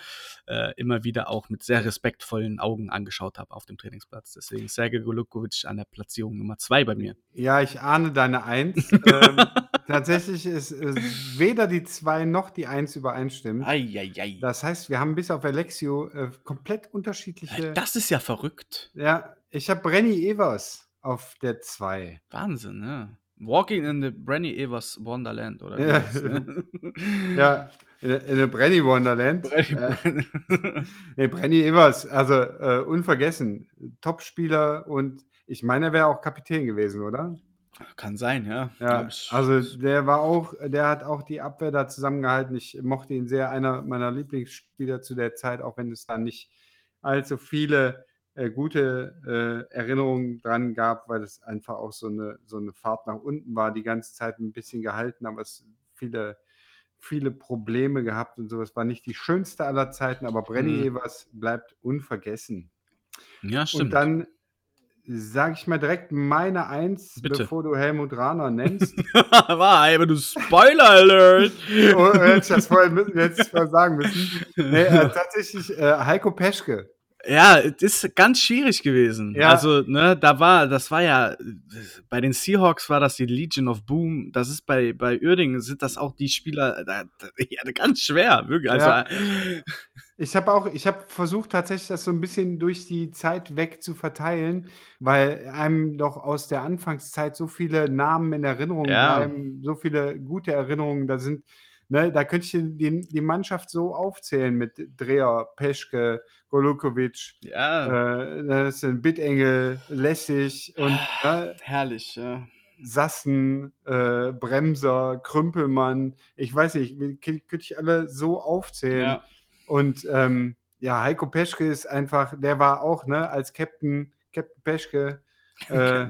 äh, immer wieder auch mit sehr respektvollen Augen angeschaut habe auf dem Trainingsplatz. Deswegen Sergej Golukovic an der Platzierung Nummer zwei bei mir. Ja, ich ahne deine 1. <laughs> ähm, tatsächlich ist äh, weder die 2 noch die 1 übereinstimmt. Eieiei. Das heißt, wir haben bis auf Alexio äh, komplett unterschiedliche. Das ist ja verrückt. ja, ich habe Brenny Evers auf der 2. Wahnsinn, ja. Walking in the Brenny Evers Wonderland, oder? Ja. das, ne? <laughs> Ja, in, in der Brenny Wonderland. Brenny- Äh, <laughs> nee, Brenny Evers, also äh, unvergessen. Top-Spieler und ich meine, er wäre auch Kapitän gewesen, oder? Kann sein, ja. Ja, also der war auch, der hat auch die Abwehr da zusammengehalten. Ich mochte ihn sehr, einer meiner Lieblingsspieler zu der Zeit, auch wenn es da nicht allzu viele äh, gute äh, Erinnerungen dran gab, weil es einfach auch so eine, so eine Fahrt nach unten war, die ganze Zeit ein bisschen gehalten, aber es viele, viele Probleme gehabt und so. Es war nicht die schönste aller Zeiten, aber Brenny Mhm. Evers bleibt unvergessen. ja, Und stimmt. dann sage ich mal direkt meine Eins, Bitte. bevor du Helmut Rahner nennst. <laughs> War, aber du Spoiler Alert. Oh, hätte ich das vorher müssen, hätte ich vorher sagen müssen. Nee, äh, tatsächlich äh, Heiko Peschke. Ja, es ist ganz schwierig gewesen. Ja. Also, ne, da war, das war ja, bei den Seahawks war das die Legion of Boom. Das ist bei, bei Uerdingen sind das auch die Spieler, da, da, <laughs> ja, ganz schwer, wirklich. Also, Ja. <laughs> Ich habe auch, ich habe versucht tatsächlich das so ein bisschen durch die Zeit weg zu verteilen, weil einem doch aus der Anfangszeit so viele Namen in Erinnerung Ja. bleiben, so viele gute Erinnerungen da sind. Ne, da könnte ich die, die Mannschaft so aufzählen mit Dreher, Peschke, Golukovic, ja, äh, das sind Bittengel, Lessig und ne, herrlich, ja. Sassen, äh, Bremser, Krümpelmann, ich weiß nicht, könnte ich alle so aufzählen. ja. Und ähm, ja, Heiko Peschke ist einfach, der war auch, ne, als Captain, Captain Peschke, äh,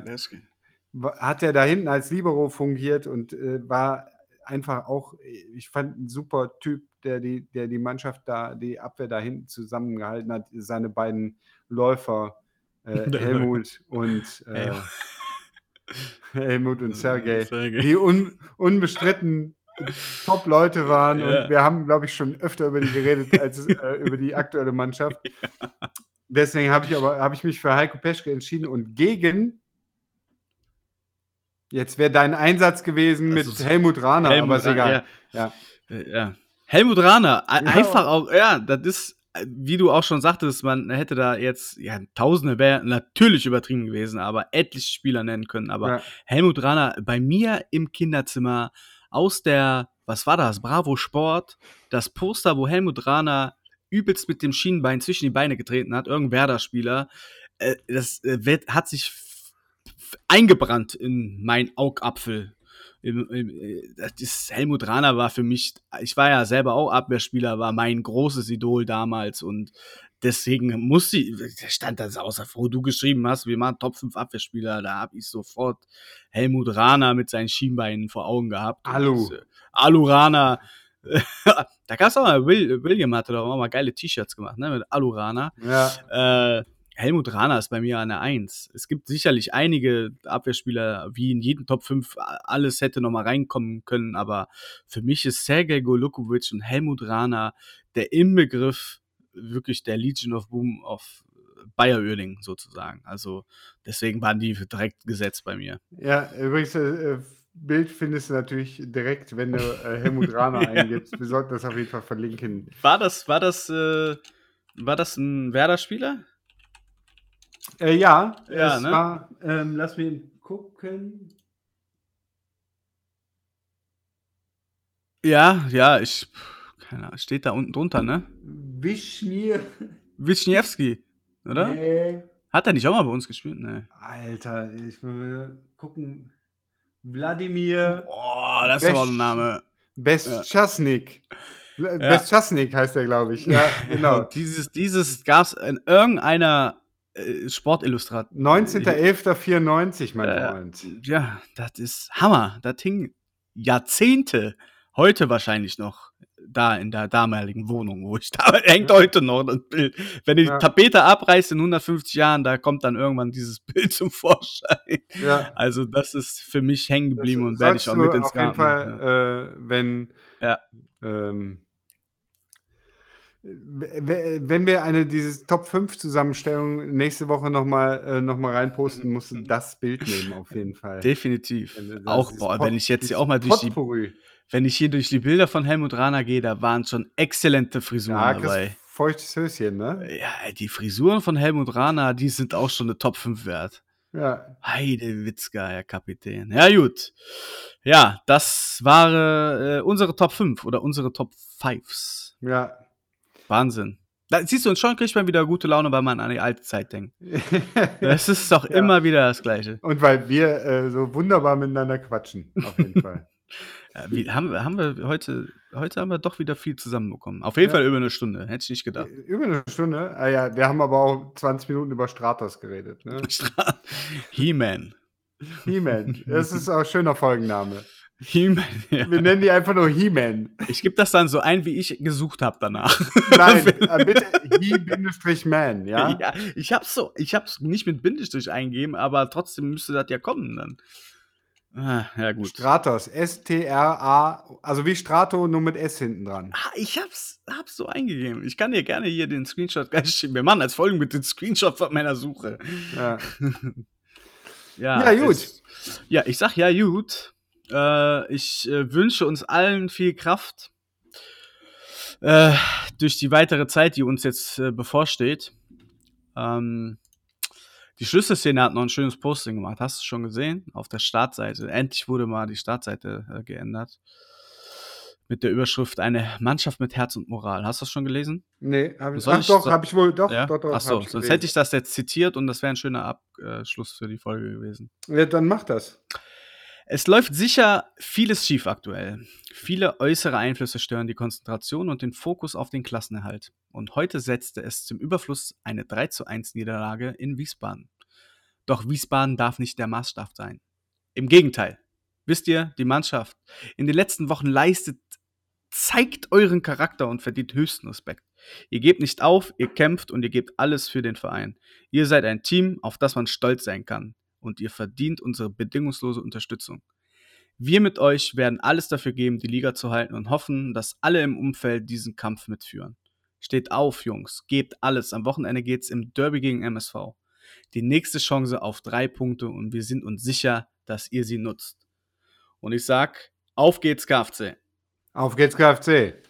wa- hat er da hinten als Libero fungiert und äh, war einfach auch, ich fand ein super Typ, der die, der die Mannschaft da, die Abwehr da hinten zusammengehalten hat, seine beiden Läufer, äh, <laughs> Der Helmut und äh. <laughs> Helmut und <laughs> Sergej. die un, unbestritten Top-Leute waren. Ja. Und wir haben, glaube ich, schon öfter über die geredet als äh, über die aktuelle Mannschaft. Deswegen habe ich aber habe ich mich für Heiko Peschke entschieden und gegen. Jetzt wäre dein Einsatz gewesen mit Also, Helmut Rahner, Helmut, aber ist egal. Ja. Ja. Äh, ja. Helmut Rahner, Ja. einfach auch, ja, das ist, äh, wie du auch schon sagtest, man hätte da jetzt, ja, Tausende wäre natürlich übertrieben gewesen, aber etliche Spieler nennen können. Aber. Helmut Rahner bei mir im Kinderzimmer aus der, was war das, Bravo Sport, das Poster, wo Helmut Rahner übelst mit dem Schienenbein zwischen die Beine getreten hat, irgendein Werder-Spieler, äh, das hat sich eingebrannt in mein Augapfel. im, im, äh, das Helmut Rahner war für mich, ich war ja selber auch Abwehrspieler, war mein großes Idol damals und deswegen muss sie, stand das außer wo du geschrieben hast, wir machen Top 5 Abwehrspieler, da habe ich sofort Helmut Rahner mit seinen Schienbeinen vor Augen gehabt. Alu. Und, äh, Alu Rahner. <laughs> da gab es auch mal, Will, William hatte doch auch mal geile T-Shirts gemacht, ne, mit Alu Rahner. Ja. Äh, Helmut Rahner ist bei mir an der Eins. Es gibt sicherlich einige Abwehrspieler, wie in jedem Top 5 alles hätte noch mal reinkommen können, aber für mich ist Sergej Golukovic und Helmut Rahner der Inbegriff wirklich der Legion of Boom of Bayer Oerling sozusagen. Also deswegen waren die direkt gesetzt bei mir. Ja, übrigens, äh, Bild findest du natürlich direkt, wenn du äh, Helmut Rahner <laughs> Ja. eingibst. Wir sollten das auf jeden Fall verlinken. War das, war das, äh, war das ein Werder-Spieler? Äh, ja, Ja, ne? war, ähm, lass mich gucken. Ja, ja, ich, keine Ahnung, steht da unten drunter, ne? Wischnir. Wisniewski, oder? Nee. Hat er nicht auch mal bei uns gespielt? Nee. Alter, ich will gucken. Wladimir Oh, das ist aber ein Name. Bestchasnik. Bestchasnik heißt er, glaube ich. Ja, <laughs> genau. Dieses, dieses gab es in irgendeiner äh, Sportillustration. 19.11.94, mein Äh, Freund. Ja, das ist Hammer. Das hing Jahrzehnte, heute wahrscheinlich noch, da in der damaligen Wohnung, wo ich <laughs> da hängt heute noch das Bild. Wenn die Ja. Tapete abreißt in 150 Jahren, da kommt dann irgendwann dieses <laughs> Bild zum Vorschein. Ja. Also das ist für mich hängen geblieben und werde ich auch mit du ins auf jeden Garten. ja. Fall, äh, wenn, Ja. ähm, wenn wir eine dieses Top 5 Zusammenstellung nächste Woche nochmal äh, noch mal reinposten, musst du das Bild nehmen, auf jeden Fall. Definitiv. Das- Auch, boah, wenn ich jetzt hier auch mal durch die, Potpourri. wenn ich hier durch die Bilder von Helmut Rahner gehe, da waren schon exzellente Frisuren Ja, dabei. feuchtes Höschen, ne? Ja, die Frisuren von Helmut Rahner, die sind auch schon eine Top 5 wert. Ja. Heide Witzka, Herr Kapitän. Ja, gut. Ja, das war äh, unsere Top 5 oder unsere Top 5s. Ja. Wahnsinn. Da, siehst du, und schon kriegt man wieder gute Laune, weil man an die alte Zeit denkt. <laughs> Das ist doch Ja. immer wieder das Gleiche. Und weil wir äh, so wunderbar miteinander quatschen, auf jeden <laughs> Fall. Ja, wie, haben, wir- haben wir heute, heute haben wir doch wieder viel zusammenbekommen. Auf jeden Ja. Fall über eine Stunde. Hätte ich nicht gedacht. Über eine Stunde. Ah ja, wir haben aber auch 20 Minuten über Stratos geredet. Ne? <laughs> He-Man. He-Man. Das ist auch ein schöner Folgenname. He-Man. Ja. Wir nennen die einfach nur He-Man. Ich gebe das dann so ein, wie ich gesucht habe danach. Nein, <laughs> äh, bitte He-Man, ja? Ja, ich hab's so, ich hab's nicht mit Bindestrich eingegeben, aber trotzdem müsste das ja kommen dann. Ah, ja, gut. Stratos. S-T-R-A, also wie Strato, nur mit S hinten dran. Ah, ich hab's, hab's so eingegeben. Ich kann dir gerne hier den Screenshot gleich schicken. Wir machen als Folgen mit den Screenshot von meiner Suche. Ja, <laughs> Ja, Ja, gut. es- ja, ich sag ja gut. Äh, ich äh, wünsche uns allen viel Kraft äh, durch die weitere Zeit, die uns jetzt äh, bevorsteht. Ähm, die Schlüsselszene hat noch ein schönes Posting gemacht. Hast du schon gesehen? Auf der Startseite. Endlich wurde mal die Startseite äh, geändert. Mit der Überschrift Eine Mannschaft mit Herz und Moral. Hast du das schon gelesen? nee, hab ich, Soll ach ich doch, habe ich wohl, doch, ja? doch, doch. Ach so, hab ich sonst gelesen. hätte ich das jetzt zitiert und das wäre ein schöner Abschluss für die Folge gewesen. Ja, dann mach das. Es läuft sicher vieles schief aktuell. Viele äußere Einflüsse stören die Konzentration und den Fokus auf den Klassenerhalt. Und heute setzte es zum Überfluss eine 3 zu 1 Niederlage in Wiesbaden. Doch Wiesbaden darf nicht der Maßstab sein. Im Gegenteil. Wisst ihr, die Mannschaft in den letzten Wochen leistet, zeigt euren Charakter und verdient höchsten Respekt. Ihr gebt nicht auf, ihr kämpft und ihr gebt alles für den Verein. Ihr seid ein Team, auf das man stolz sein kann. Und ihr verdient unsere bedingungslose Unterstützung. Wir mit euch werden alles dafür geben, die Liga zu halten und hoffen, dass alle im Umfeld diesen Kampf mitführen. Steht auf, Jungs, gebt alles. Am Wochenende geht's im Derby gegen MSV. Die nächste Chance auf drei Punkte und wir sind uns sicher, dass ihr sie nutzt. Und ich sag, auf geht's, KFC. Auf geht's, KFC.